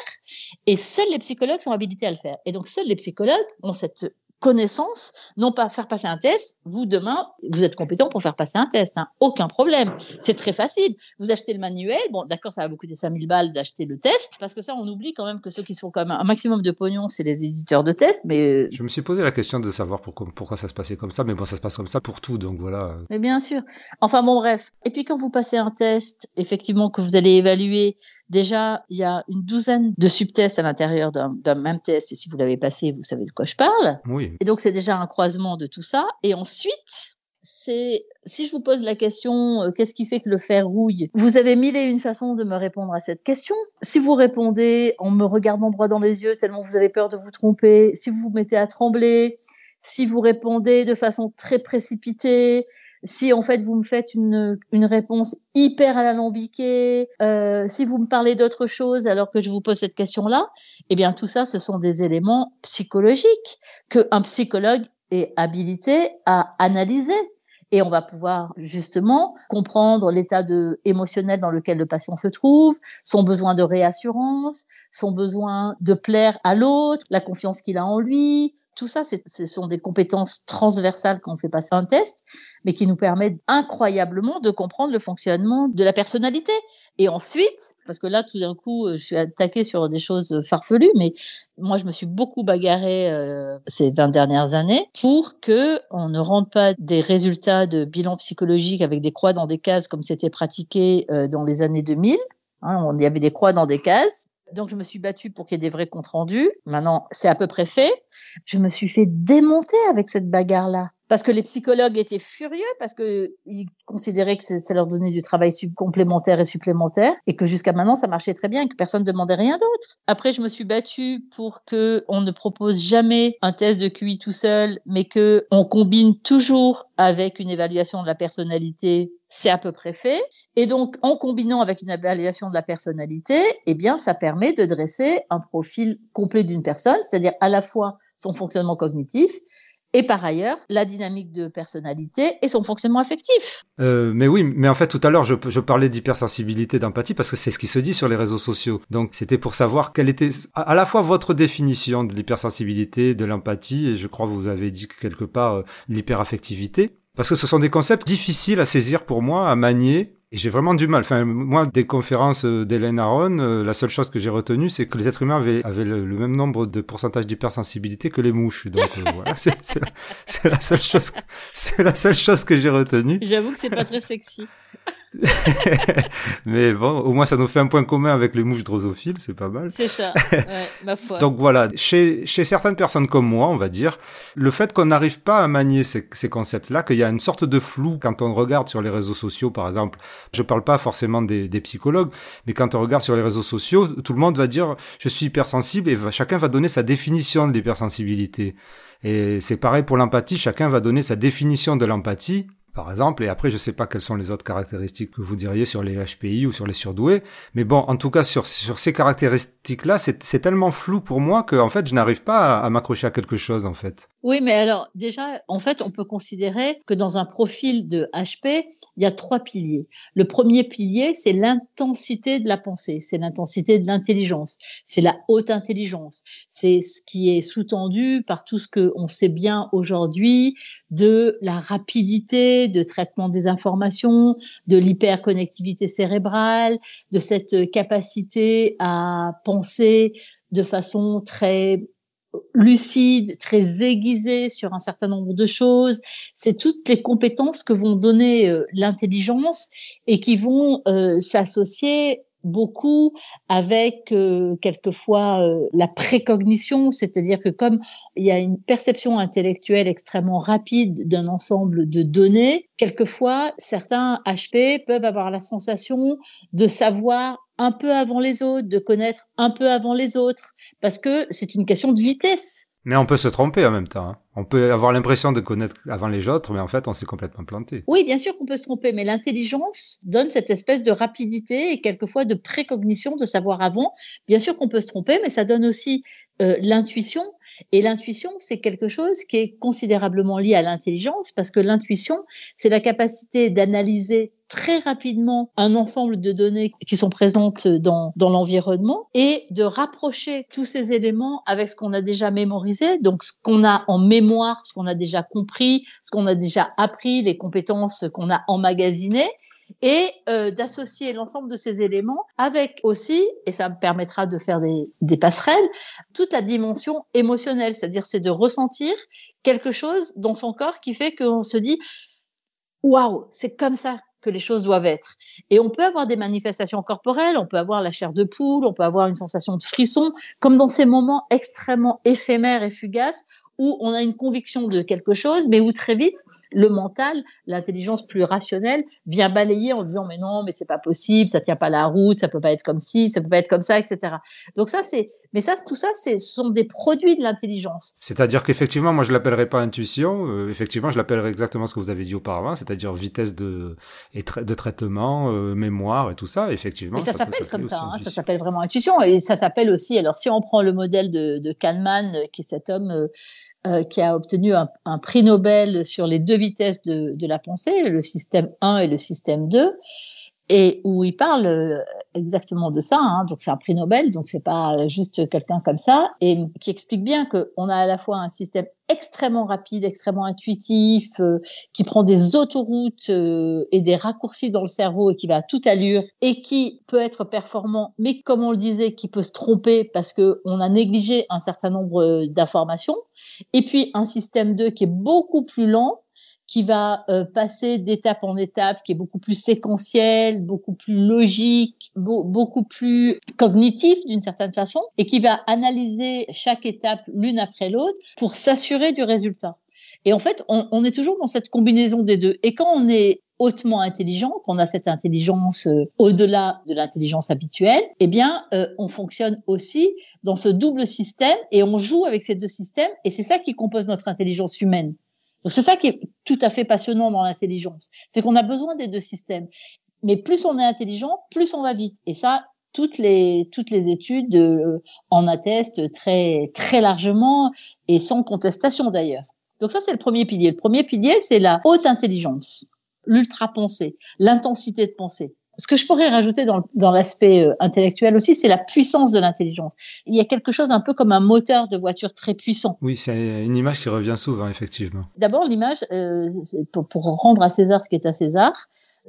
et seuls les psychologues sont habilités à le faire. Et donc seuls les psychologues ont cette connaissance, non pas faire passer un test. Vous, demain, vous êtes compétent pour faire passer un test. Hein. Aucun problème. C'est très facile. Vous achetez le manuel. Bon, d'accord, ça va vous coûter 5000 balles d'acheter le test. Parce que ça, on oublie quand même que ceux qui se font quand même un maximum de pognon, c'est les éditeurs de tests. Mais euh, Je me suis posé la question de savoir pourquoi, pourquoi ça se passait comme ça. Mais bon, ça se passe comme ça pour tout. Donc voilà. Mais bien sûr. Enfin bon, bref. Et puis quand vous passez un test, effectivement, que vous allez évaluer, déjà, il y a une douzaine de subtests à l'intérieur d'un même test. Et si vous l'avez passé, vous savez de quoi je parle. Oui. Et donc, c'est déjà un croisement de tout ça. Et ensuite, c'est si je vous pose la question euh, qu'est-ce qui fait que le fer rouille? Vous avez mille et une façons de me répondre à cette question. Si vous répondez en me regardant droit dans les yeux tellement vous avez peur de vous tromper, si vous vous mettez à trembler, si vous répondez de façon très précipitée, si en fait vous me faites une, une réponse hyper alambiquée, euh, si vous me parlez d'autre chose alors que je vous pose cette question-là, eh bien tout ça, ce sont des éléments psychologiques qu'un psychologue est habilité à analyser. Et on va pouvoir justement comprendre l'état de émotionnel dans lequel le patient se trouve, son besoin de réassurance, son besoin de plaire à l'autre, la confiance qu'il a en lui, tout ça, ce sont des compétences transversales qu'on fait passer un test, mais qui nous permettent incroyablement de comprendre le fonctionnement de la personnalité. Et ensuite, parce que là, tout d'un coup, je suis attaquée sur des choses farfelues, mais moi, je me suis beaucoup bagarrée euh, ces 20 dernières années pour que on ne rende pas des résultats de bilan psychologique avec des croix dans des cases comme c'était pratiqué euh, dans les années 2000. Hein, on y avait des croix dans des cases. Donc, je me suis battue pour qu'il y ait des vrais comptes rendus. Maintenant, c'est à peu près fait. Je me suis fait démonter avec cette bagarre-là parce que les psychologues étaient furieux parce que ils considéraient que ça leur donnait du travail complémentaire et supplémentaire et que jusqu'à maintenant ça marchait très bien et que personne ne demandait rien d'autre. Après, je me suis battue pour que on ne propose jamais un test de QI tout seul, mais que on combine toujours avec une évaluation de la personnalité. C'est à peu près fait. Et donc, en combinant avec une évaluation de la personnalité, eh bien, ça permet de dresser un profil complet d'une personne, c'est-à-dire à la fois son fonctionnement cognitif, et par ailleurs la dynamique de personnalité et son fonctionnement affectif. Euh, mais oui, mais en fait tout à l'heure je, parlais d'hypersensibilité, d'empathie parce que c'est ce qui se dit sur les réseaux sociaux. Donc c'était pour savoir quelle était à la fois votre définition de l'hypersensibilité, de l'empathie et je crois que vous avez dit quelque part euh, l'hyperaffectivité. Parce que ce sont des concepts difficiles à saisir pour moi, à manier, et j'ai vraiment du mal. Enfin, moi, des conférences euh, d'Hélène Aron, euh, la seule chose que j'ai retenue, c'est que les êtres humains avaient, avaient le, même nombre de pourcentage d'hypersensibilité que les mouches. Donc euh, voilà, c'est la seule chose, c'est la seule chose que j'ai retenue. J'avoue que c'est pas très sexy. Mais bon, au moins ça nous fait un point commun avec les mouches drosophiles, c'est pas mal. C'est ça, ouais, ma foi. Donc voilà, chez, chez certaines personnes comme moi, on va dire, le fait qu'on n'arrive pas à manier ces, ces concepts-là, qu'il y a une sorte de flou quand on regarde sur les réseaux sociaux, par exemple. Je parle pas forcément des, des psychologues, mais quand on regarde sur les réseaux sociaux, tout le monde va dire je suis hypersensible et chacun va donner sa définition de l'hypersensibilité. Et c'est pareil pour l'empathie, chacun va donner sa définition de l'empathie par exemple. Et après, je ne sais pas quelles sont les autres caractéristiques que vous diriez sur les HPI ou sur les surdoués. Mais bon, en tout cas, sur, sur ces caractéristiques-là, c'est tellement flou pour moi que, en fait, je n'arrive pas à, m'accrocher à quelque chose, en fait. Oui, mais alors, déjà, en fait, on peut considérer que dans un profil de HP, il y a trois piliers. Le premier pilier, c'est l'intensité de la pensée, c'est l'intensité de l'intelligence, c'est la haute intelligence. C'est ce qui est sous-tendu par tout ce que on sait bien aujourd'hui de la rapidité de traitement des informations, de l'hyperconnectivité cérébrale, de cette capacité à penser de façon très lucide, très aiguisée sur un certain nombre de choses. C'est toutes les compétences que vont donner euh, l'intelligence et qui vont euh, s'associer beaucoup avec euh, quelquefois euh, la précognition, c'est-à-dire que comme il y a une perception intellectuelle extrêmement rapide d'un ensemble de données, quelquefois certains HP peuvent avoir la sensation de savoir un peu avant les autres, de connaître un peu avant les autres, parce que c'est une question de vitesse. Mais on peut se tromper en même temps. Hein. On peut avoir l'impression de connaître avant les autres, mais en fait, on s'est complètement planté. Oui, bien sûr qu'on peut se tromper, mais l'intelligence donne cette espèce de rapidité et quelquefois de précognition, de savoir avant. Bien sûr qu'on peut se tromper, mais ça donne aussi euh, l'intuition. Et l'intuition, c'est quelque chose qui est considérablement lié à l'intelligence, parce que l'intuition, c'est la capacité d'analyser très rapidement un ensemble de données qui sont présentes dans, dans l'environnement et de rapprocher tous ces éléments avec ce qu'on a déjà mémorisé, donc ce qu'on a en mémoire, ce qu'on a déjà compris, ce qu'on a déjà appris, les compétences qu'on a emmagasinées et euh, d'associer l'ensemble de ces éléments avec aussi, et ça me permettra de faire des, des passerelles, toute la dimension émotionnelle, c'est-à-dire c'est de ressentir quelque chose dans son corps qui fait qu'on se dit waouh, c'est comme ça que les choses doivent être. Et on peut avoir des manifestations corporelles, on peut avoir la chair de poule, on peut avoir une sensation de frisson, comme dans ces moments extrêmement éphémères et fugaces où on a une conviction de quelque chose, mais où très vite le mental, l'intelligence plus rationnelle, vient balayer en disant mais non, mais c'est pas possible, ça tient pas la route, ça peut pas être comme ci, ça peut pas être comme ça, etc. Donc ça c'est, mais ça tout ça ce sont des produits de l'intelligence. C'est-à-dire qu'effectivement moi je l'appellerais pas intuition, euh, effectivement je l'appellerais exactement ce que vous avez dit auparavant, c'est-à-dire vitesse de et de traitement, euh, mémoire et tout ça. Effectivement. Mais ça, s'appelle comme ça, hein, ça s'appelle vraiment intuition et ça s'appelle aussi. Alors si on prend le modèle de, de Kahneman, euh, qui est cet homme euh, qui a obtenu un, un, prix Nobel sur les deux vitesses de, de, la pensée, le système 1 et le système 2. Et où il parle euh, exactement de ça. Hein. Donc c'est un prix Nobel, donc c'est pas juste quelqu'un comme ça, et qui explique bien que on a à la fois un système extrêmement rapide, extrêmement intuitif, euh, qui prend des autoroutes euh, et des raccourcis dans le cerveau et qui va à toute allure et qui peut être performant, mais comme on le disait, qui peut se tromper parce que on a négligé un certain nombre d'informations. Et puis un système 2 qui est beaucoup plus lent qui va euh, passer d'étape en étape, qui est beaucoup plus séquentiel, beaucoup plus logique, beaucoup plus cognitif d'une certaine façon, et qui va analyser chaque étape l'une après l'autre pour s'assurer du résultat. Et en fait, on, on, est toujours dans cette combinaison des deux. Et quand on est hautement intelligent, qu'on a cette intelligence euh, au-delà de l'intelligence habituelle, eh bien, euh, on fonctionne aussi dans ce double système et on joue avec ces deux systèmes. Et c'est ça qui compose notre intelligence humaine. Donc c'est ça qui est tout à fait passionnant dans l'intelligence, c'est qu'on a besoin des deux systèmes. Mais plus on est intelligent, plus on va vite. Et ça, toutes les toutes les études euh, en attestent très très largement et sans contestation d'ailleurs. Donc ça c'est le premier pilier. Le premier pilier c'est la haute intelligence, l'ultra pensée, l'intensité de pensée. Ce que je pourrais rajouter dans, dans l'aspect euh, intellectuel aussi, c'est la puissance de l'intelligence. Il y a quelque chose un peu comme un moteur de voiture très puissant. Oui, c'est une image qui revient souvent, effectivement. D'abord, l'image, euh, pour, pour, rendre à César ce qui est à César,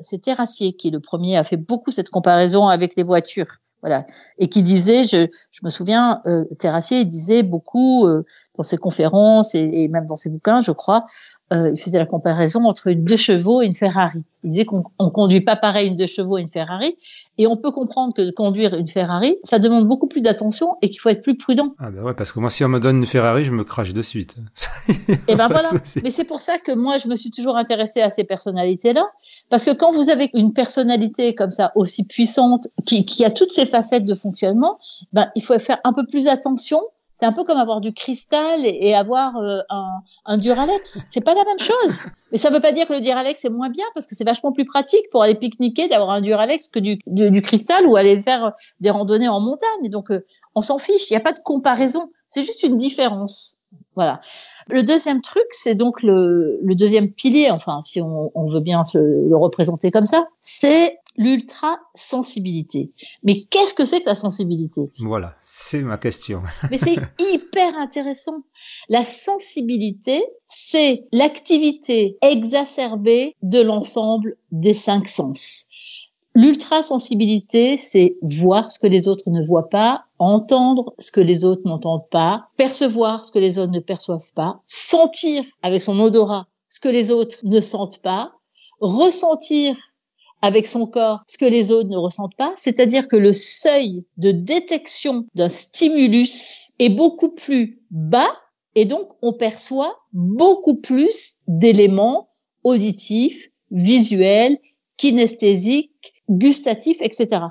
c'est Terrassier qui est le premier à fait beaucoup cette comparaison avec les voitures. Voilà. Et qui disait, je, je me souviens, euh, Terrassier disait beaucoup euh, dans ses conférences et, et, même dans ses bouquins, je crois, euh, il faisait la comparaison entre une deux chevaux et une Ferrari. Il disait qu'on ne conduit pas pareil une deux chevaux et une Ferrari, et on peut comprendre que conduire une Ferrari, ça demande beaucoup plus d'attention et qu'il faut être plus prudent. Ah ben ouais, parce que moi, si on me donne une Ferrari, je me crache de suite. et eh ben voilà. Mais c'est pour ça que moi, je me suis toujours intéressée à ces personnalités-là, parce que quand vous avez une personnalité comme ça aussi puissante, qui, qui a toutes ces facettes de fonctionnement, ben il faut faire un peu plus attention c'est un peu comme avoir du cristal et, avoir euh, un, un Duralex. C'est pas la même chose. Mais ça veut pas dire que le Duralex est moins bien parce que c'est vachement plus pratique pour aller pique-niquer d'avoir un Duralex que du, du, cristal ou aller faire des randonnées en montagne. Donc, euh, on s'en fiche. Il n'y a pas de comparaison. C'est juste une différence. Voilà. Le deuxième truc, c'est donc le, le, deuxième pilier, enfin, si on, on veut bien se le représenter comme ça, c'est l'ultra-sensibilité. Mais qu'est-ce que c'est que la sensibilité? Voilà, c'est ma question. Mais c'est hyper intéressant. La sensibilité, c'est l'activité exacerbée de l'ensemble des cinq sens. L'ultra-sensibilité, c'est voir ce que les autres ne voient pas, entendre ce que les autres n'entendent pas, percevoir ce que les autres ne perçoivent pas, sentir avec son odorat ce que les autres ne sentent pas, ressentir avec son corps ce que les autres ne ressentent pas, c'est-à-dire que le seuil de détection d'un stimulus est beaucoup plus bas et donc on perçoit beaucoup plus d'éléments auditifs, visuels, kinesthésiques, gustatifs, etc.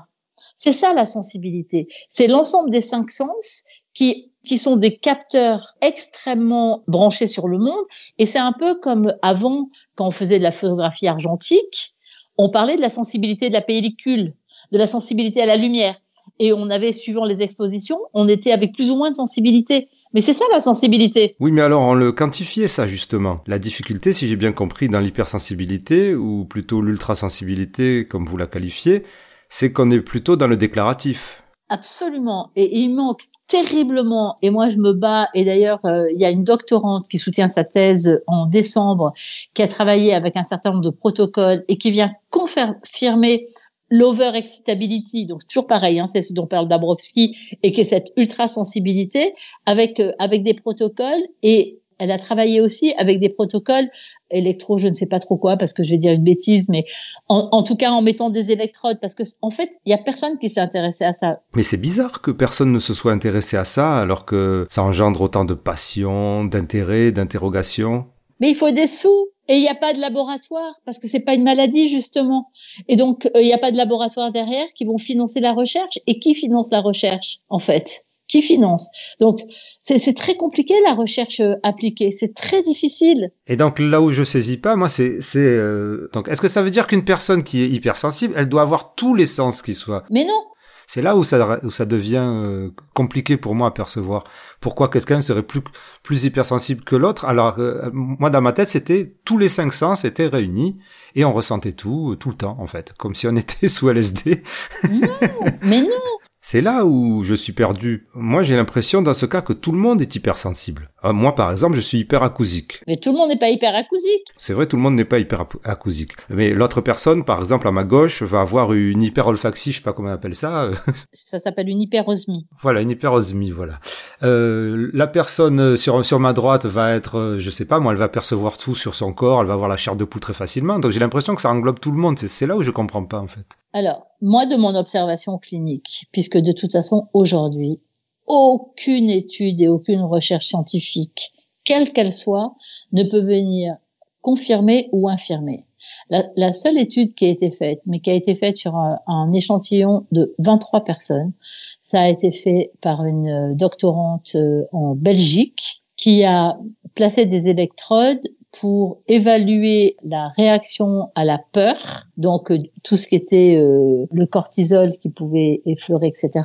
C'est ça la sensibilité. C'est l'ensemble des cinq sens qui qui sont des capteurs extrêmement branchés sur le monde. Et c'est un peu comme avant, quand on faisait de la photographie argentique, on parlait de la sensibilité de la pellicule, de la sensibilité à la lumière. Et on avait, suivant les expositions, on était avec plus ou moins de sensibilité. Mais c'est ça la sensibilité. Oui, mais alors on le quantifiait ça justement. La difficulté, si j'ai bien compris, dans l'hypersensibilité, ou plutôt l'ultrasensibilité, comme vous la qualifiez, c'est qu'on est plutôt dans le déclaratif. Absolument. Et il manque terriblement, et moi je me bats, et d'ailleurs euh, il y a une doctorante qui soutient sa thèse en décembre, qui a travaillé avec un certain nombre de protocoles et qui vient confirmer l'over-excitability, donc toujours pareil, hein, c'est ce dont parle Dabrowski, et qui est cette ultra-sensibilité avec, euh, avec des protocoles et elle a travaillé aussi avec des protocoles électro, je ne sais pas trop quoi, parce que je vais dire une bêtise, mais en, tout cas en mettant des électrodes, parce que en fait, il y a personne qui s'est intéressé à ça. Mais c'est bizarre que personne ne se soit intéressé à ça, alors que ça engendre autant de passion, d'intérêt, d'interrogation. Mais il faut des sous. Et il n'y a pas de laboratoire parce que c'est pas une maladie justement. Et donc euh, il n'y a pas de laboratoire derrière qui vont financer la recherche. Et qui finance la recherche en fait? Qui finance. Donc, c'est très compliqué la recherche euh, appliquée, c'est très difficile. Et donc là où je saisis pas, moi, c'est, euh... donc, est-ce que ça veut dire qu'une personne qui est hypersensible, elle doit avoir tous les sens qui soient? Mais non. C'est là où ça, où ça devient euh, compliqué pour moi à percevoir. Pourquoi quelqu'un serait plus, plus hypersensible que l'autre? Alors, euh, moi, dans ma tête, c'était tous les cinq sens étaient réunis et on ressentait tout, tout le temps, en fait. Comme si on était sous LSD. Non, mais non c'est là où je suis perdu. Moi, j'ai l'impression dans ce cas que tout le monde est hypersensible. Euh, moi, par exemple, je suis hyperacousique. Mais tout le monde n'est pas hyperacousique. C'est vrai, tout le monde n'est pas hyperacousique. Mais l'autre personne, par exemple, à ma gauche, va avoir une hyperolfaxie, je sais pas comment on appelle ça. ça s'appelle une hyperosmie. Voilà, une hyperosmie, voilà. Euh, la personne sur, sur ma droite va être, euh, je sais pas, moi, elle va percevoir tout sur son corps, elle va avoir la chair de poule très facilement. Donc j'ai l'impression que ça englobe tout le monde. C'est là où je comprends pas, en fait. Alors, moi, de mon observation clinique, puisque de toute façon, aujourd'hui, aucune étude et aucune recherche scientifique, quelle qu'elle soit, ne peut venir confirmer ou infirmer. La, seule étude qui a été faite, mais qui a été faite sur un, échantillon de 23 personnes, ça a été fait par une doctorante euh, en Belgique qui a placé des électrodes pour évaluer la réaction à la peur, donc euh, tout ce qui était euh, le cortisol qui pouvait effleurer, etc.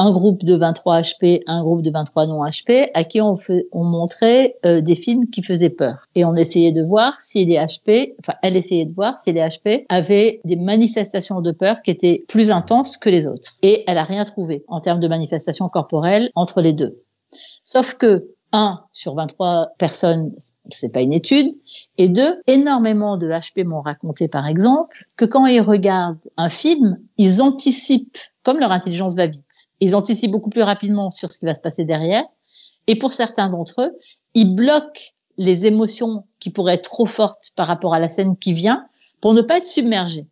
Un groupe de 23 HP, un groupe de 23 non HP, à qui on, fait, on montrait euh, des films qui faisaient peur. Et on essayait de voir si les HP, enfin elle essayait de voir si les HP avaient des manifestations de peur qui étaient plus intenses que les autres. Et elle a rien trouvé en termes de manifestations corporelles entre les deux. Sauf que 1 sur 23 personnes, c'est pas une étude. Et deux, énormément de HP m'ont raconté, par exemple, que quand ils regardent un film, ils anticipent, comme leur intelligence va vite, ils anticipent beaucoup plus rapidement sur ce qui va se passer derrière. Et pour certains d'entre eux, ils bloquent les émotions qui pourraient être trop fortes par rapport à la scène qui vient pour ne pas être submergés.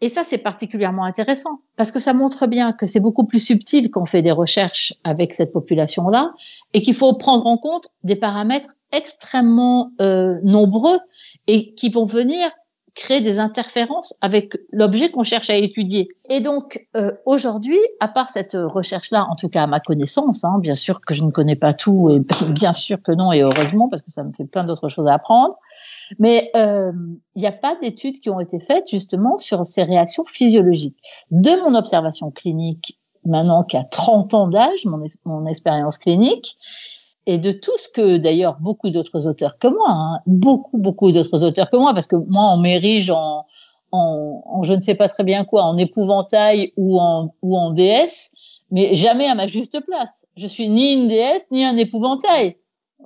Et ça, c'est particulièrement intéressant parce que ça montre bien que c'est beaucoup plus subtil qu'on fait des recherches avec cette population-là et qu'il faut prendre en compte des paramètres extrêmement euh, nombreux et qui vont venir créer des interférences avec l'objet qu'on cherche à étudier. Et donc euh, aujourd'hui, à part cette recherche-là, en tout cas à ma connaissance, hein, bien sûr que je ne connais pas tout et bien sûr que non et heureusement parce que ça me fait plein d'autres choses à apprendre, mais euh, il n'y a pas d'études qui ont été faites justement sur ces réactions physiologiques. De mon observation clinique, maintenant qui a 30 ans d'âge, mon expérience clinique, et de tout ce que d'ailleurs beaucoup d'autres auteurs que moi, hein, beaucoup, beaucoup d'autres auteurs que moi, parce que moi, on m'érige en, en, je ne sais pas très bien quoi, en épouvantail ou en, ou en déesse, mais jamais à ma juste place. Je suis ni une déesse, ni un épouvantail.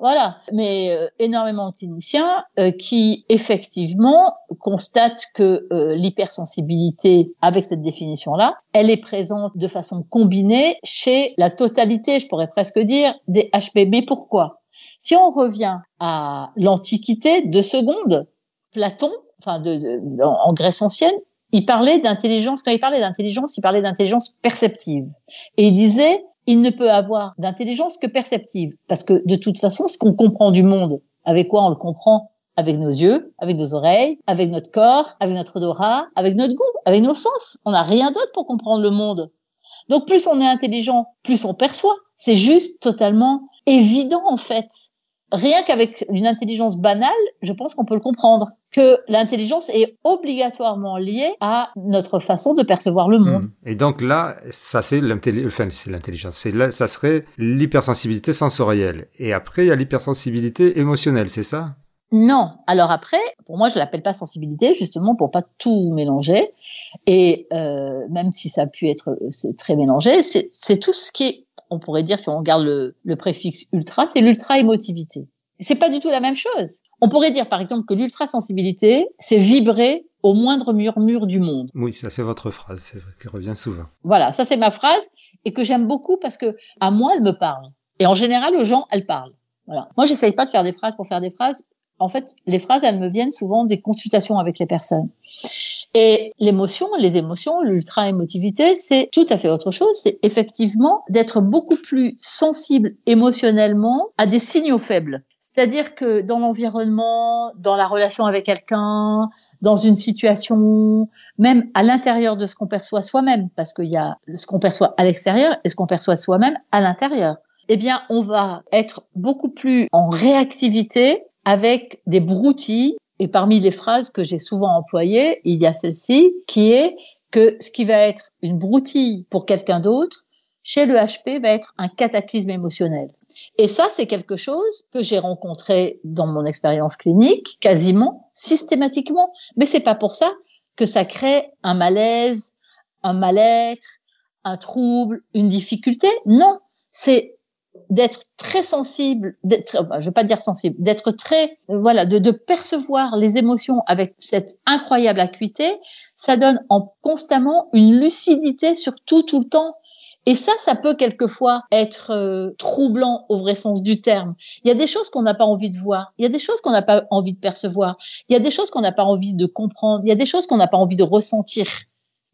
Voilà, mais euh, énormément de cliniciens euh, qui effectivement constatent que euh, l'hypersensibilité, avec cette définition-là, elle est présente de façon combinée chez la totalité, je pourrais presque dire, des HP. Mais pourquoi? Si on revient à l'Antiquité, deux secondes, Platon, enfin de, en Grèce ancienne, il parlait d'intelligence. Quand il parlait d'intelligence, il parlait d'intelligence perceptive, et il disait il ne peut avoir d'intelligence que perceptive. Parce que de toute façon, ce qu'on comprend du monde, avec quoi on le comprend? Avec nos yeux, avec nos oreilles, avec notre corps, avec notre odorat, avec notre goût, avec nos sens. On n'a rien d'autre pour comprendre le monde. Donc plus on est intelligent, plus on perçoit. C'est juste totalement évident en fait rien qu'avec une intelligence banale, je pense qu'on peut le comprendre, que l'intelligence est obligatoirement liée à notre façon de percevoir le monde. Hmm. Et donc là, ça c'est l'intelligence, c'est là, ça serait l'hypersensibilité sensorielle. Et après, il y a l'hypersensibilité émotionnelle, c'est ça? Non. Alors après, pour moi, je l'appelle pas sensibilité, justement pour pas tout mélanger. Et euh, même si ça a pu être c'est très mélangé, c'est tout ce qui est on pourrait dire, si on regarde le, préfixe ultra, c'est l'ultra-émotivité. C'est pas du tout la même chose. On pourrait dire, par exemple, que l'ultra-sensibilité, c'est vibrer au moindre murmure du monde. Oui, ça c'est votre phrase, c'est vrai, qui revient souvent. Voilà, ça c'est ma phrase et que j'aime beaucoup parce que à moi elle me parle. Et en général aux gens elle parle. Voilà. Moi j'essaye pas de faire des phrases pour faire des phrases. En fait, les phrases elles me viennent souvent des consultations avec les personnes. Et l'émotion, les émotions, l'ultra-émotivité, c'est tout à fait autre chose. C'est effectivement d'être beaucoup plus sensible émotionnellement à des signaux faibles. C'est-à-dire que dans l'environnement, dans la relation avec quelqu'un, dans une situation, même à l'intérieur de ce qu'on perçoit soi-même, parce qu'il y a ce qu'on perçoit à l'extérieur et ce qu'on perçoit soi-même à l'intérieur, eh bien, on va être beaucoup plus en réactivité avec des broutilles et parmi les phrases que j'ai souvent employées, il y a celle-ci qui est que ce qui va être une broutille pour quelqu'un d'autre, chez le HP, va être un cataclysme émotionnel. Et ça, c'est quelque chose que j'ai rencontré dans mon expérience clinique, quasiment systématiquement. Mais c'est pas pour ça que ça crée un malaise, un mal-être, un trouble, une difficulté. Non, c'est d'être très sensible, d'être, je veux pas dire sensible, d'être très, voilà, de, de, percevoir les émotions avec cette incroyable acuité, ça donne en constamment une lucidité sur tout, tout le temps. Et ça, ça peut quelquefois être euh, troublant au vrai sens du terme. Il y a des choses qu'on n'a pas envie de voir, il y a des choses qu'on n'a pas envie de percevoir, il y a des choses qu'on n'a pas envie de comprendre, il y a des choses qu'on n'a pas envie de ressentir.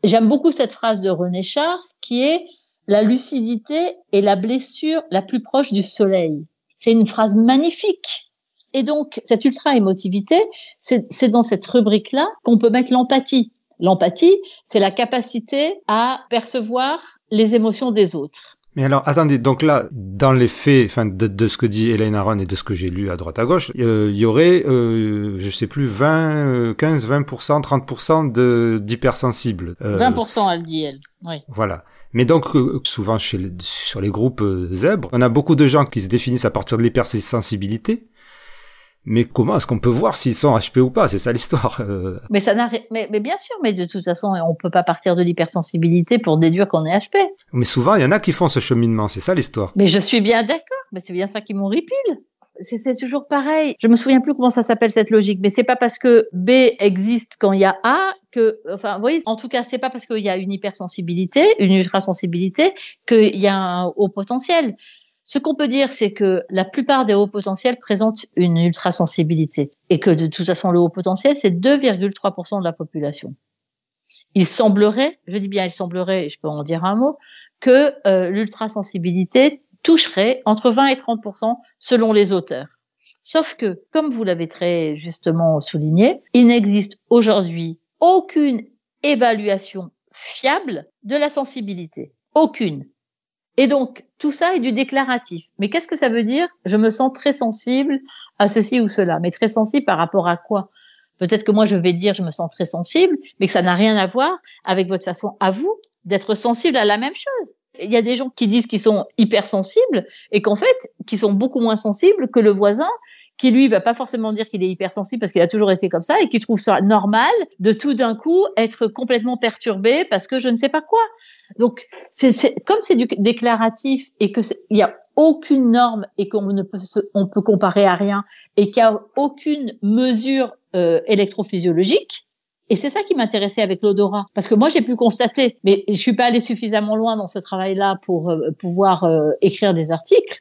J'aime beaucoup cette phrase de René Char qui est la lucidité est la blessure la plus proche du soleil. C'est une phrase magnifique. Et donc, cette ultra-émotivité, c'est dans cette rubrique-là qu'on peut mettre l'empathie. L'empathie, c'est la capacité à percevoir les émotions des autres. Mais alors, attendez, donc là, dans les faits, enfin, de, ce que dit Elaine Aron et de ce que j'ai lu à droite à gauche, euh, il y aurait, euh, je sais plus, 20, 15, 20%, 30% d'hypersensibles. Euh, 20%, elle dit, elle. Oui. Voilà. Mais donc, euh, souvent chez sur les groupes euh, zèbres, on a beaucoup de gens qui se définissent à partir de l'hypersensibilité. Mais comment est-ce qu'on peut voir s'ils sont HP ou pas? C'est ça l'histoire. Euh. Mais ça n'a, mais, mais, bien sûr, mais de toute façon, on peut pas partir de l'hypersensibilité pour déduire qu'on est HP. Mais souvent, il y en a qui font ce cheminement. C'est ça l'histoire. Mais je suis bien d'accord. Mais c'est bien ça qui m'horripile c'est toujours pareil. Je me souviens plus comment ça s'appelle cette logique, mais c'est pas parce que B existe quand il y a A que, enfin, vous voyez, en tout cas, c'est pas parce qu'il y a une hypersensibilité, une ultrasensibilité, qu'il y a un haut potentiel. Ce qu'on peut dire, c'est que la plupart des hauts potentiels présentent une ultrasensibilité et que de toute façon, le haut potentiel, c'est 2,3% de la population. Il semblerait, je dis bien il semblerait, je peux en dire un mot, que euh, l'ultrasensibilité toucherait entre 20 et 30% selon les auteurs. Sauf que, comme vous l'avez très justement souligné, il n'existe aujourd'hui aucune évaluation fiable de la sensibilité. Aucune. Et donc, tout ça est du déclaratif. Mais qu'est-ce que ça veut dire? Je me sens très sensible à ceci ou cela. Mais très sensible par rapport à quoi? Peut-être que moi, je vais dire je me sens très sensible, mais que ça n'a rien à voir avec votre façon à vous d'être sensible à la même chose. Il y a des gens qui disent qu'ils sont hypersensibles et qu'en fait, qui sont beaucoup moins sensibles que le voisin qui lui va pas forcément dire qu'il est hypersensible parce qu'il a toujours été comme ça et qui trouve ça normal de tout d'un coup être complètement perturbé parce que je ne sais pas quoi. Donc, c'est comme c'est du déclaratif et que il y a aucune norme et qu'on ne peut on peut comparer à rien et qu'il y a aucune mesure euh, électrophysiologique, et c'est ça qui m'intéressait avec l'odorat, parce que moi j'ai pu constater, mais je suis pas allée suffisamment loin dans ce travail-là pour euh, pouvoir euh, écrire des articles.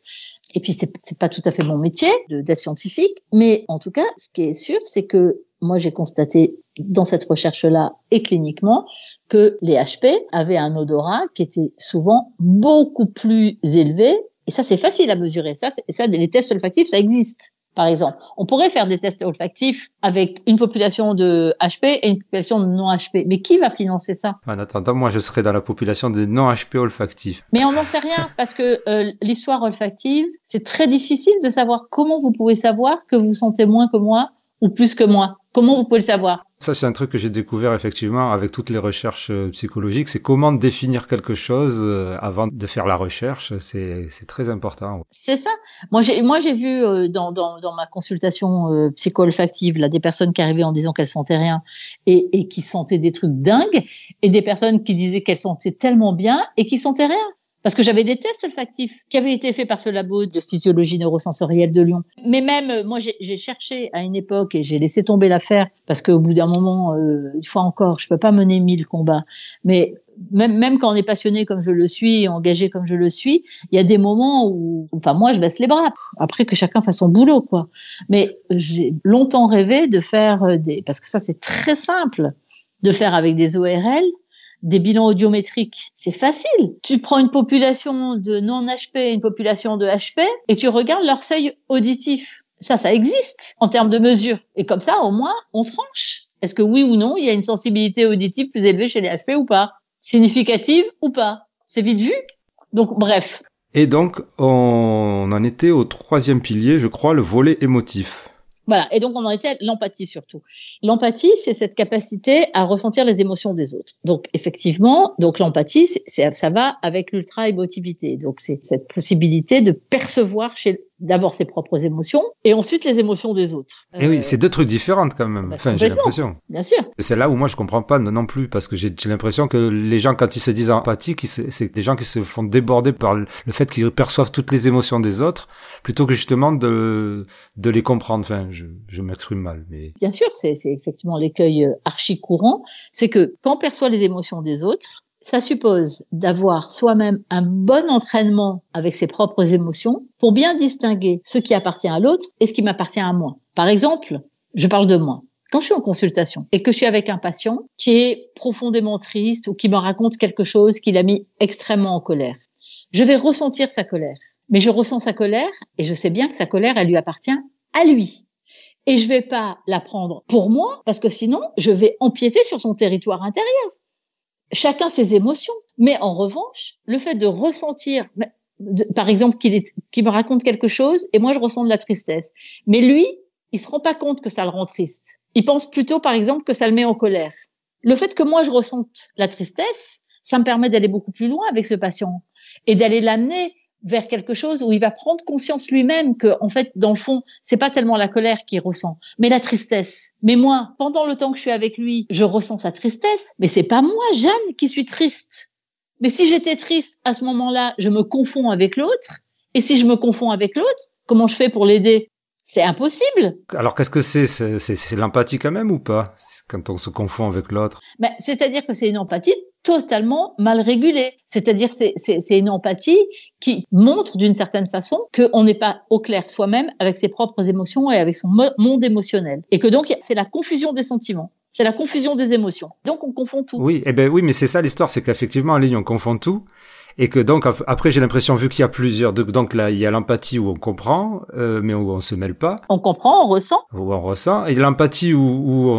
Et puis c'est pas tout à fait mon métier d'être scientifique, mais en tout cas, ce qui est sûr, c'est que moi j'ai constaté dans cette recherche-là et cliniquement que les HP avaient un odorat qui était souvent beaucoup plus élevé. Et ça, c'est facile à mesurer. Ça, ça, les tests olfactifs, ça existe par exemple. On pourrait faire des tests olfactifs avec une population de HP et une population de non-HP. Mais qui va financer ça? En attendant, moi, je serais dans la population des non-HP olfactifs. Mais on n'en sait rien parce que euh, l'histoire olfactive, c'est très difficile de savoir comment vous pouvez savoir que vous sentez moins que moi ou plus que moi. Comment vous pouvez le savoir? Ça, c'est un truc que j'ai découvert effectivement avec toutes les recherches euh, psychologiques. C'est comment définir quelque chose euh, avant de faire la recherche. C'est, c'est très important. C'est ça. Moi, j'ai, moi, j'ai vu euh, dans, dans, dans ma consultation psycho-olfactive là des personnes qui arrivaient en disant qu'elles sentaient rien et, et qui sentaient des trucs dingues, et des personnes qui disaient qu'elles sentaient tellement bien et qui sentaient rien parce que j'avais des tests olfactifs qui avaient été faits par ce labo de physiologie neurosensorielle de Lyon. Mais même, euh, moi, j'ai cherché à une époque et j'ai laissé tomber l'affaire parce qu'au bout d'un moment, euh, une fois encore, je peux pas mener mille combats. Mais même, même quand on est passionné comme je le suis, engagé comme je le suis, il y a des moments où, enfin, moi, je baisse les bras. Après que chacun fasse son boulot, quoi. Mais j'ai longtemps rêvé de faire euh, des, parce que ça, c'est très simple, de faire avec des ORL des bilans audiométriques. C'est facile. Tu prends une population de non-HP et une population de HP et tu regardes leur seuil auditif. Ça, ça existe en termes de mesure. Et comme ça, au moins, on tranche. Est-ce que oui ou non, il y a une sensibilité auditive plus élevée chez les HP ou pas? Significative ou pas? C'est vite vu. Donc, bref. Et donc, on en était au troisième pilier, je crois, le volet émotif. Voilà. Et donc, on en était à l'empathie surtout. L'empathie, c'est cette capacité à ressentir les émotions des autres. Donc, effectivement, donc l'empathie, ça va avec l'ultra-émotivité. Donc, c'est cette possibilité de percevoir chez d'abord ses propres émotions et ensuite les émotions des autres. Et oui, euh, c'est deux trucs différents quand même. Bah, enfin, j'ai l'impression. Bien sûr. C'est là où moi je comprends pas non plus parce que j'ai l'impression que les gens quand ils se disent empathiques, c'est des gens qui se font déborder par le fait qu'ils perçoivent toutes les émotions des autres plutôt que justement de de les comprendre. Enfin, je, je m'exprime mal, mais bien sûr, c'est effectivement l'écueil euh, archi courant, c'est que quand on perçoit les émotions des autres, ça suppose d'avoir soi-même un bon entraînement avec ses propres émotions pour bien distinguer ce qui appartient à l'autre et ce qui m'appartient à moi. Par exemple, je parle de moi. Quand je suis en consultation et que je suis avec un patient qui est profondément triste ou qui me raconte quelque chose qui l'a mis extrêmement en colère, je vais ressentir sa colère. Mais je ressens sa colère et je sais bien que sa colère, elle lui appartient à lui. Et je vais pas la prendre pour moi parce que sinon, je vais empiéter sur son territoire intérieur chacun ses émotions. Mais en revanche, le fait de ressentir, par exemple, qu'il me raconte quelque chose et moi je ressens de la tristesse. Mais lui, il se rend pas compte que ça le rend triste. Il pense plutôt, par exemple, que ça le met en colère. Le fait que moi je ressente la tristesse, ça me permet d'aller beaucoup plus loin avec ce patient et d'aller l'amener vers quelque chose où il va prendre conscience lui-même que, en fait, dans le fond, c'est pas tellement la colère qu'il ressent, mais la tristesse. Mais moi, pendant le temps que je suis avec lui, je ressens sa tristesse, mais c'est pas moi, Jeanne, qui suis triste. Mais si j'étais triste à ce moment-là, je me confonds avec l'autre. Et si je me confonds avec l'autre, comment je fais pour l'aider? C'est impossible. Alors qu'est-ce que c'est? C'est l'empathie quand même ou pas? Quand on se confond avec l'autre ben, C'est-à-dire que c'est une empathie totalement mal régulée. C'est-à-dire c'est c'est une empathie qui montre d'une certaine façon qu'on n'est pas au clair soi-même avec ses propres émotions et avec son monde émotionnel. Et que donc c'est la confusion des sentiments. C'est la confusion des émotions. Donc on confond tout. Oui, eh ben oui, mais c'est ça l'histoire, c'est qu'effectivement en ligne on confond tout et que donc après j'ai l'impression vu qu'il y a plusieurs donc là il y a l'empathie où on comprend euh, mais où on se mêle pas. On comprend on ressent. Où on ressent. Et l'empathie où, où,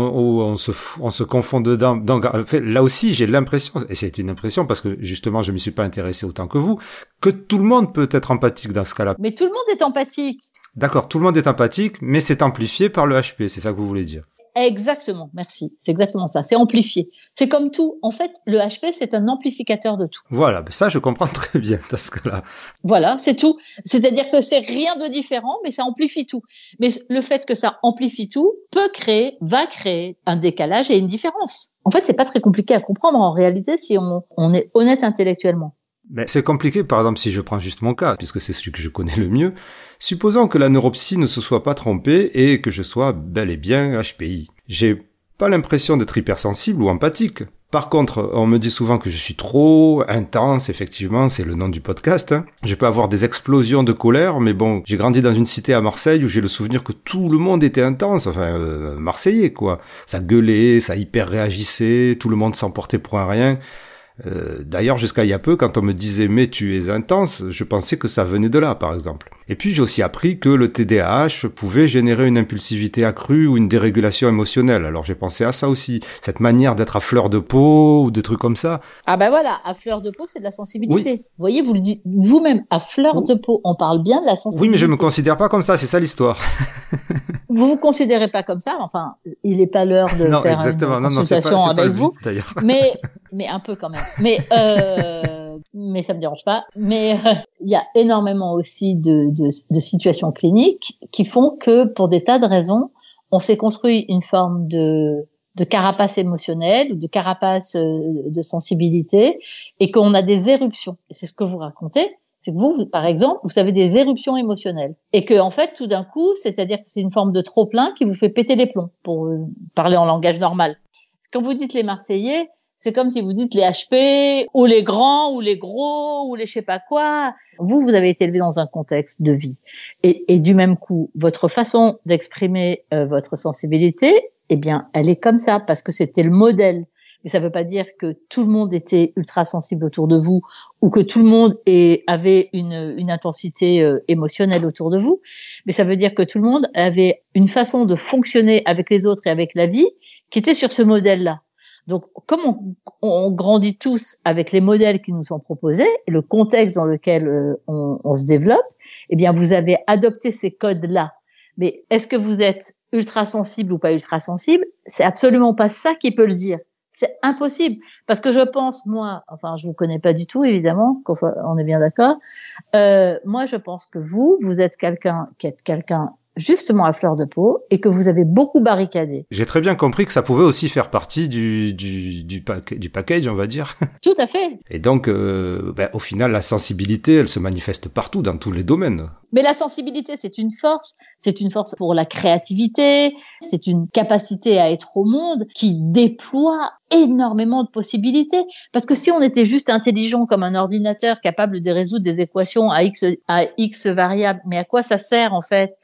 on, se on se confond dedans. Donc en fait, là aussi j'ai l'impression et c'est une impression parce que justement je m'y suis pas intéressé autant que vous que tout le monde peut être empathique dans ce cas-là. Mais tout le monde est empathique. D'accord tout le monde est empathique mais c'est amplifié par le HP c'est ça que vous voulez dire Exactement, merci. C'est exactement ça. C'est amplifié. C'est comme tout. En fait, le HP, c'est un amplificateur de tout. Voilà, ça, je comprends très bien dans ce cas-là. Voilà, c'est tout. C'est-à-dire que c'est rien de différent, mais ça amplifie tout. Mais le fait que ça amplifie tout peut créer, va créer un décalage et une différence. En fait, c'est pas très compliqué à comprendre en réalité si on, on est honnête intellectuellement. Mais c'est compliqué, par exemple, si je prends juste mon cas, puisque c'est celui que je connais le mieux. Supposons que la neuropsie ne se soit pas trompée et que je sois bel et bien HPI. J'ai pas l'impression d'être hypersensible ou empathique. Par contre, on me dit souvent que je suis trop intense, effectivement, c'est le nom du podcast. Hein. Je peux avoir des explosions de colère, mais bon, j'ai grandi dans une cité à Marseille où j'ai le souvenir que tout le monde était intense, enfin, euh, marseillais, quoi. Ça gueulait, ça hyper réagissait, tout le monde s'emportait pour un rien. Euh, d'ailleurs, jusqu'à il y a peu, quand on me disait mais tu es intense, je pensais que ça venait de là, par exemple. Et puis j'ai aussi appris que le TDAH pouvait générer une impulsivité accrue ou une dérégulation émotionnelle. Alors j'ai pensé à ça aussi, cette manière d'être à fleur de peau ou des trucs comme ça. Ah ben voilà, à fleur de peau, c'est de la sensibilité. Vous voyez, vous le dites vous-même, à fleur de peau, on parle bien de la sensibilité. Oui, mais je me considère pas comme ça, c'est ça l'histoire. vous vous considérez pas comme ça, enfin, il n'est pas l'heure de faire une consultation avec vous, mais mais un peu quand même. Mais euh, mais ça me dérange pas. Mais euh, il y a énormément aussi de, de, de, situations cliniques qui font que pour des tas de raisons, on s'est construit une forme de de carapace émotionnelle ou de carapace euh, de sensibilité et qu'on a des éruptions. C'est ce que vous racontez c'est que vous, par exemple, vous avez des éruptions émotionnelles et que en fait, tout d'un coup, c'est-à-dire que c'est une forme de trop plein qui vous fait péter les plombs, pour euh, parler en langage normal. Quand vous dites les Marseillais, c'est comme si vous dites les HP ou les grands ou les gros ou les je sais pas quoi. Vous, vous avez été élevé dans un contexte de vie et, et du même coup, votre façon d'exprimer euh, votre sensibilité, eh bien, elle est comme ça parce que c'était le modèle mais ça ne veut pas dire que tout le monde était ultra sensible autour de vous ou que tout le monde avait une, une intensité euh, émotionnelle autour de vous, mais ça veut dire que tout le monde avait une façon de fonctionner avec les autres et avec la vie qui était sur ce modèle-là. Donc, comme on, on, grandit tous avec les modèles qui nous sont proposés et le contexte dans lequel euh, on, on, se développe, eh bien, vous avez adopté ces codes-là Mais est-ce que vous êtes ultra sensible ou pas ultra sensible C'est absolument pas ça qui peut le dire. C'est impossible parce que je pense moi, enfin je vous connais pas du tout évidemment, qu'on on est bien d'accord. Euh, moi je pense que vous, vous êtes quelqu'un qui est quelqu'un justement à fleur de peau et que vous avez beaucoup barricadé. J'ai très bien compris que ça pouvait aussi faire partie du, du, du, du package, on va dire. Tout à fait. Et donc, euh, ben, au final, la sensibilité, elle se manifeste partout, dans tous les domaines. Mais la sensibilité, c'est une force. C'est une force pour la créativité. C'est une capacité à être au monde qui déploie énormément de possibilités. Parce que si on était juste intelligent comme un ordinateur capable de résoudre des équations à x, à x variables, mais à quoi ça sert en fait?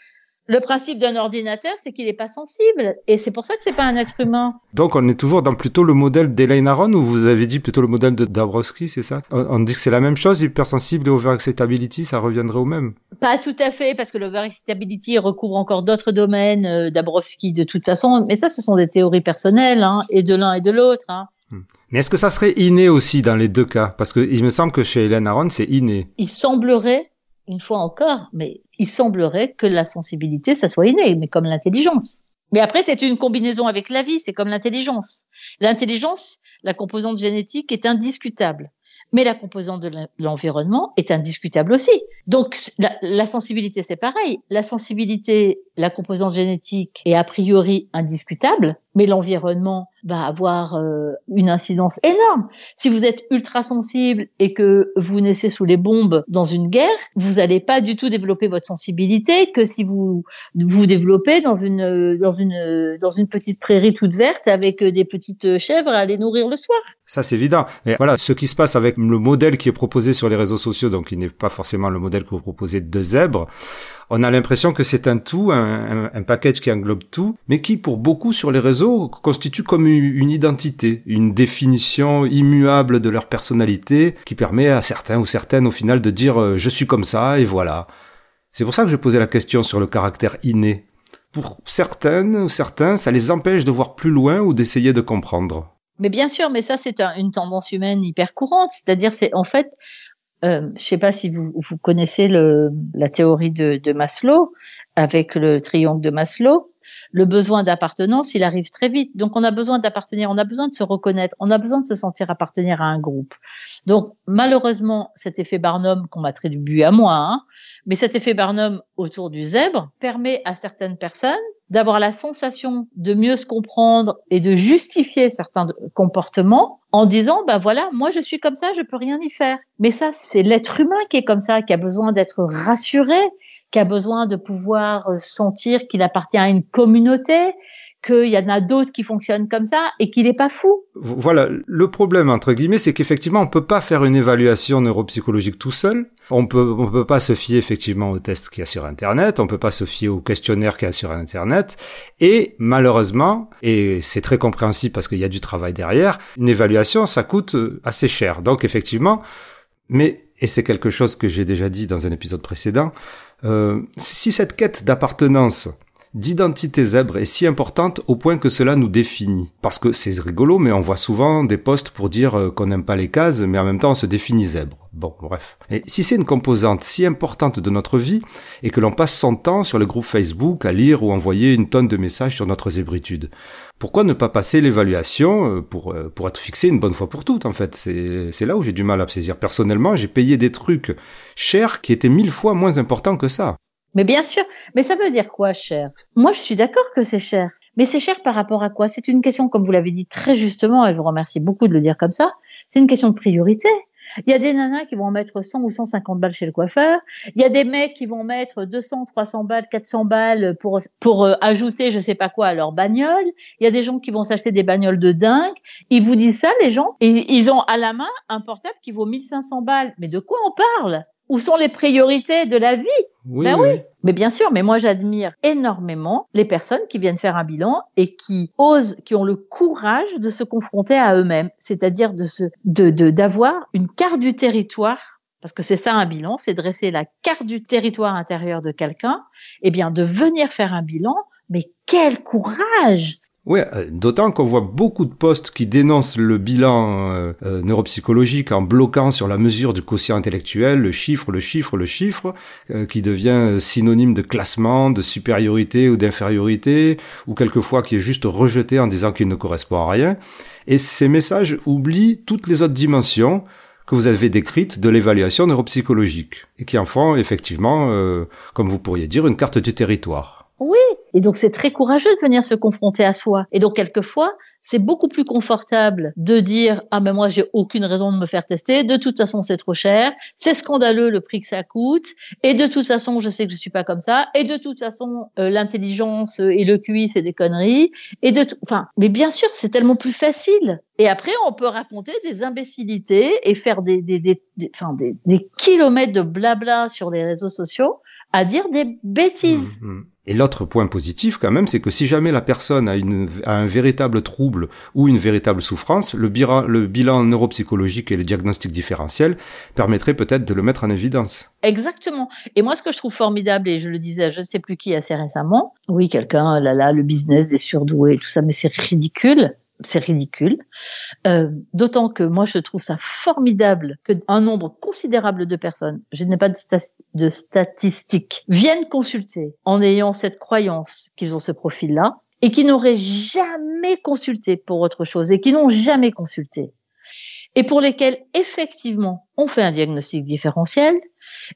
Le principe d'un ordinateur, c'est qu'il n'est pas sensible, et c'est pour ça que c'est pas un être humain. Donc on est toujours dans plutôt le modèle d'Elaine Aron, ou vous avez dit plutôt le modèle de Dabrowski, c'est ça? On, dit que c'est la même chose, hypersensible et overexcitability, ça reviendrait au même? Pas tout à fait, parce que l'overexcitability recouvre encore d'autres domaines, euh, Dabrowski de toute façon, mais ça ce sont des théories personnelles, hein, et de l'un et de l'autre. Hein. Hmm. Mais est-ce que ça serait inné aussi dans les deux cas? Parce qu'il me semble que chez Hélène Aron, c'est inné. Il semblerait une fois encore, mais il semblerait que la sensibilité, ça soit inné, mais comme l'intelligence. Mais après, c'est une combinaison avec la vie, c'est comme l'intelligence. L'intelligence, la composante génétique est indiscutable mais la composante de l'environnement est indiscutable aussi. Donc la, sensibilité, c'est pareil. La sensibilité, la composante génétique est a priori indiscutable, mais l'environnement va avoir euh, une incidence énorme. Si vous êtes ultra sensible et que vous naissez sous les bombes dans une guerre, vous n'allez pas du tout développer votre sensibilité que si vous vous développez dans une dans une dans une petite prairie toute verte avec des petites chèvres à aller nourrir le soir. Ça, c'est évident. Et voilà, ce qui se passe avec le modèle qui est proposé sur les réseaux sociaux, donc il n'est pas forcément le modèle que vous proposez de zèbres, on a l'impression que c'est un tout, un, un, package qui englobe tout, mais qui, pour beaucoup sur les réseaux, constitue comme une identité, une définition immuable de leur personnalité, qui permet à certains ou certaines, au final, de dire euh, je suis comme ça, et voilà. C'est pour ça que je posais la question sur le caractère inné. Pour certaines ou certains, ça les empêche de voir plus loin ou d'essayer de comprendre. Mais bien sûr, mais ça c'est une tendance humaine hyper courante. C'est-à-dire, c'est en fait, euh, je sais pas si vous, vous connaissez le, la théorie de, de Maslow avec le triangle de Maslow le besoin d'appartenance, il arrive très vite. Donc, on a besoin d'appartenir, on a besoin de se reconnaître, on a besoin de se sentir appartenir à un groupe. Donc, malheureusement, cet effet Barnum qu'on m'attribue à moi, hein, mais cet effet Barnum autour du zèbre permet à certaines personnes d'avoir la sensation de mieux se comprendre et de justifier certains comportements en disant ben voilà moi je suis comme ça je peux rien y faire. Mais ça c'est l'être humain qui est comme ça qui a besoin d'être rassuré qui a besoin de pouvoir euh, sentir qu'il appartient à une communauté, qu'il y en a d'autres qui fonctionnent comme ça et qu'il n'est pas fou. Voilà, le problème entre guillemets, c'est qu'effectivement, on peut pas faire une évaluation neuropsychologique tout seul. On peut, on peut pas se fier effectivement au test qu'il y a sur Internet. On peut pas se fier au questionnaire qu'il y a sur Internet. Et malheureusement, et c'est très compréhensible parce qu'il y a du travail derrière, une évaluation, ça coûte euh, assez cher. Donc effectivement, mais et c'est quelque chose que j'ai déjà dit dans un épisode précédent, euh, si cette quête d'appartenance, d'identité zèbre est si importante au point que cela nous définit. Parce que c'est rigolo, mais on voit souvent des posts pour dire euh, qu'on n'aime pas les cases, mais en même temps on se définit zèbre. Bon, bref. Et si c'est une composante si importante de notre vie, et que l'on passe son temps sur le groupe Facebook à lire ou envoyer une tonne de messages sur notre zébritude, pourquoi ne pas passer l'évaluation euh, pour, euh, pour être fixé une bonne fois pour toutes, en fait? C'est là où j'ai du mal à saisir. Personnellement, j'ai payé des trucs chers qui étaient mille fois moins importants que ça. Mais bien sûr, mais ça veut dire quoi, cher? Moi, je suis d'accord que c'est cher. Mais c'est cher par rapport à quoi? C'est une question, comme vous l'avez dit très justement, et je vous remercie beaucoup de le dire comme ça, c'est une question de priorité. Il y a des nanas qui vont mettre 100 ou 150 balles chez le coiffeur. Il y a des mecs qui vont mettre 200, 300 balles, 400 balles pour pour euh, ajouter je sais pas quoi à leur bagnole. Il y a des gens qui vont s'acheter des bagnoles de dingue. Ils vous disent ça les gens et ils ont à la main un portable qui vaut 1500 balles. Mais de quoi on parle? Où sont les priorités de la vie oui, ben oui. Mais bien sûr, mais moi j'admire énormément les personnes qui viennent faire un bilan et qui osent, qui ont le courage de se confronter à eux-mêmes, c'est-à-dire de se, de, d'avoir une carte du territoire. Parce que c'est ça un bilan, c'est dresser la carte du territoire intérieur de quelqu'un, et eh bien de venir faire un bilan, mais quel courage Oui, euh, d'autant qu'on voit beaucoup de postes qui dénoncent le bilan euh, euh, neuropsychologique en bloquant sur la mesure du quotient intellectuel, le chiffre, le chiffre, le chiffre, qui devient synonyme de classement, de supériorité ou d'infériorité, ou quelquefois qui est juste rejeté en disant qu'il ne correspond à rien. Et ces messages oublient toutes les autres dimensions que vous avez décrites de l'évaluation neuropsychologique, et qui en font effectivement, comme vous pourriez dire, une carte du territoire. Oui, et donc c'est très courageux de venir se confronter à soi. Et donc quelquefois, c'est beaucoup plus confortable de dire ah mais moi j'ai aucune raison de me faire tester, de toute façon c'est trop cher, c'est scandaleux le prix que ça coûte, et de toute façon je sais que je suis pas comme ça, et de toute façon euh, l'intelligence et le QI c'est des conneries, et de enfin mais bien sûr c'est tellement plus facile. Et après on peut raconter des imbécilités et faire des des des, des, des, des kilomètres de blabla sur les réseaux sociaux à dire des bêtises. Mmh, mmh. Et l'autre point positif quand même, c'est que si jamais la personne a, une, a un véritable trouble ou une véritable souffrance, le, bilan, le bilan neuropsychologique et le diagnostic différentiel permettraient peut-être de le mettre en évidence. Exactement. Et moi, ce que je trouve formidable, et je le disais à je ne sais plus qui assez récemment, oui, quelqu'un, là là, le business des surdoués, tout ça, mais c'est ridicule c'est ridicule. Euh, D'autant que moi, je trouve ça formidable qu'un nombre considérable de personnes, je n'ai pas de, de, statistiques, viennent consulter en ayant cette croyance qu'ils ont ce profil-là et qui n'auraient jamais consulté pour autre chose et qui n'ont jamais consulté et pour lesquels effectivement on fait un diagnostic différentiel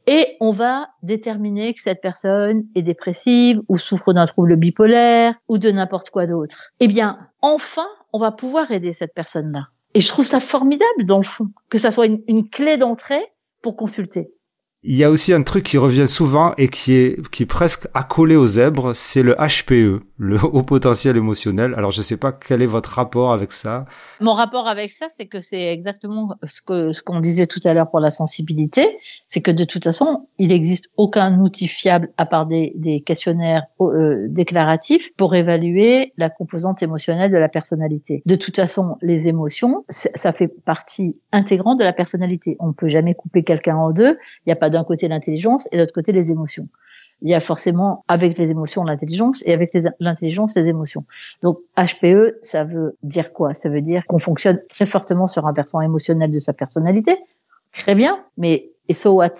et on va déterminer que cette personne est dépressive ou souffre d'un trouble bipolaire ou de n'importe quoi d'autre. Eh bien, enfin, on va pouvoir aider cette personne-là. Et je trouve ça formidable dans le fond, que ça soit une, clé d'entrée pour consulter. Il y a aussi un truc qui revient souvent et qui est, qui presque accolé aux zèbres, c'est le HPE, le haut potentiel émotionnel. Alors je ne sais pas quel est votre rapport avec ça. Mon rapport avec ça, c'est que c'est exactement ce qu'on disait tout à l'heure pour la sensibilité, c'est que de toute façon, il n'existe aucun outil fiable à part des, des questionnaires euh, déclaratifs pour évaluer la composante émotionnelle de la personnalité. De toute façon, les émotions, ça fait partie intégrante de la personnalité. On ne peut jamais couper quelqu'un en deux. Il n'y a pas d'un côté l'intelligence et de l'autre côté les émotions il y a forcément avec les émotions l'intelligence et avec l'intelligence les émotions. Donc HPE, ça veut dire quoi? Ça veut dire qu'on fonctionne très fortement sur un versant émotionnel de sa personnalité. Très bien, mais et so what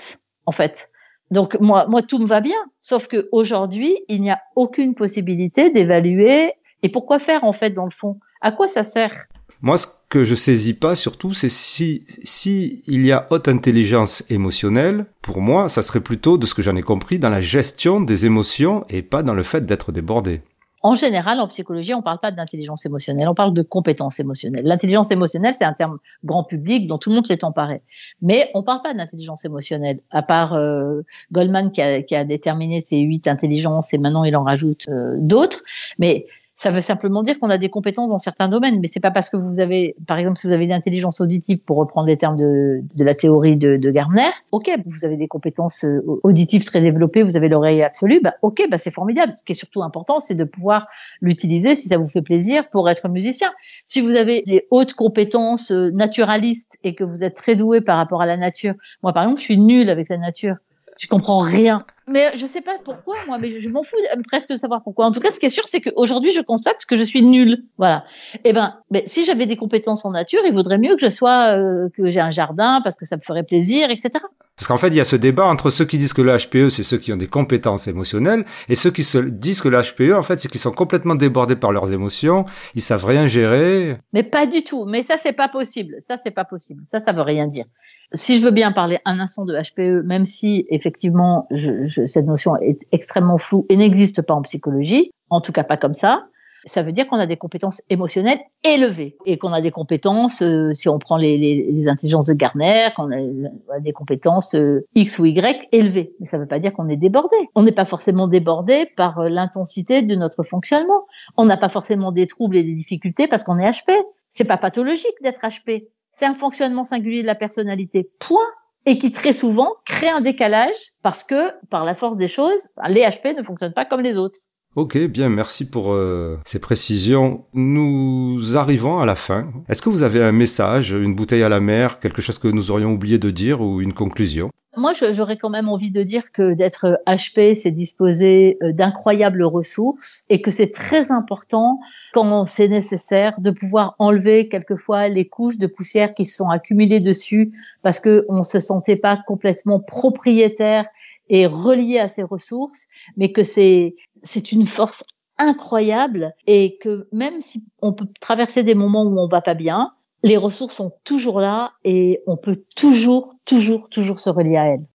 en fait? Donc moi, moi tout me va bien, sauf que aujourd'hui il n'y a aucune possibilité d'évaluer. Et pourquoi faire en fait dans le fond? À quoi ça sert? Moi, ce que je saisis pas surtout, c'est si, si il y a haute intelligence émotionnelle, pour moi, ça serait plutôt, de ce que j'en ai compris, dans la gestion des émotions et pas dans le fait d'être débordé. En général, en psychologie, on ne parle pas d'intelligence émotionnelle, on parle de compétence émotionnelle. L'intelligence émotionnelle, c'est un terme grand public dont tout le monde s'est emparé. Mais on ne parle pas d'intelligence émotionnelle, à part euh, Goldman qui a, déterminé ces huit intelligences et maintenant il en rajoute euh, d'autres. Mais ça veut simplement dire qu'on a des compétences dans certains domaines, mais c'est pas parce que vous avez, par exemple, si vous avez une intelligence auditive, pour reprendre les termes de, de la théorie de, de Gardner, ok, vous avez des compétences euh, auditives très développées, vous avez l'oreille absolue, bah ok, bah c'est formidable. Ce qui est surtout important, c'est de pouvoir l'utiliser si ça vous fait plaisir pour être musicien. Si vous avez des hautes compétences euh, naturalistes et que vous êtes très doué par rapport à la nature, moi par exemple, je suis nulle avec la nature, je comprends rien mais je sais pas pourquoi, moi, mais je, m'en fous presque de savoir pourquoi. En tout cas, ce qui est sûr, c'est qu'aujourd'hui, je constate que je suis nulle. Voilà. Eh ben, mais si j'avais des compétences en nature, il vaudrait mieux que je sois, euh, que j'ai un jardin parce que ça me ferait plaisir, etc. Parce qu'en fait, il y a ce débat entre ceux qui disent que le HPE, c'est ceux qui ont des compétences émotionnelles, et ceux qui se disent que le HPE, en fait, c'est qu'ils sont complètement débordés par leurs émotions, ils savent rien gérer. Mais pas du tout. Mais ça, c'est pas possible. Ça, c'est pas possible. Ça, ça veut rien dire. Si je veux bien parler un instant de HPE, même si effectivement je, cette notion est extrêmement floue et n'existe pas en psychologie, en tout cas pas comme ça, ça veut dire qu'on a des compétences émotionnelles élevées et qu'on a des compétences, euh, si on prend les, les, les, intelligences de Garner, qu'on a, des compétences euh, X ou Y élevées. Mais ça ne veut pas dire qu'on est débordé. On n'est pas forcément débordé par euh, l'intensité de notre fonctionnement. On n'a pas forcément des troubles et des difficultés parce qu'on est HP. C'est pas pathologique d'être HP. C'est un fonctionnement singulier de la personnalité. Point et qui très souvent crée un décalage parce que, par la force des choses, les HP ne fonctionnent pas comme les autres. Ok, bien, merci pour euh, ces précisions. Nous arrivons à la fin. Est-ce que vous avez un message, une bouteille à la mer, quelque chose que nous aurions oublié de dire ou une conclusion? Moi, j'aurais quand même envie de dire que d'être HP, c'est disposer euh, d'incroyables ressources et que c'est très important quand c'est nécessaire de pouvoir enlever quelquefois les couches de poussière qui se sont accumulées dessus parce que on se sentait pas complètement propriétaire et relié à ces ressources, mais que c'est c'est une force incroyable et que même si on peut traverser des moments où on va pas bien, les ressources sont toujours là et on peut toujours, toujours, toujours se relier à elles.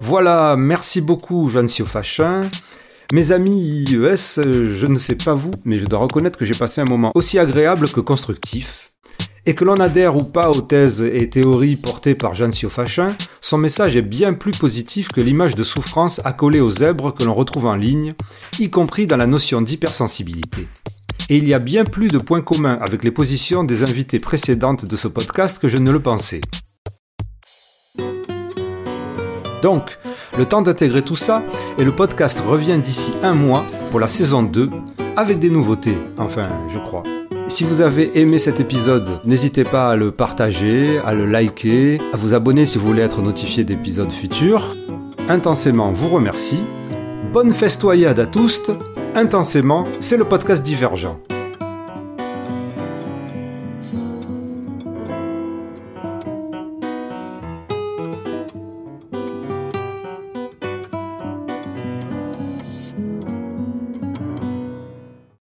Voilà, merci beaucoup Jeanne Siofachin. Mes amis IES, je ne sais pas vous, mais je dois reconnaître que j'ai passé un moment aussi agréable que constructif. Et que l'on adhère ou pas aux thèses et théories portées par Jeanne Siofachin, son message est bien plus positif que l'image de souffrance accolée aux zèbres que l'on retrouve en ligne, y compris dans la notion d'hypersensibilité et il y a bien plus de points communs avec les positions des invités précédentes de ce podcast que je ne le pensais. Donc, le temps d'intégrer tout ça, et le podcast revient d'ici un mois pour la saison 2, avec des nouveautés, enfin, je crois. Si vous avez aimé cet épisode, n'hésitez pas à le partager, à le liker, à vous abonner si vous voulez être notifié d'épisodes futurs. Intensément vous remercie. Bonne festoyade à tous Intensément, c'est le podcast divergent.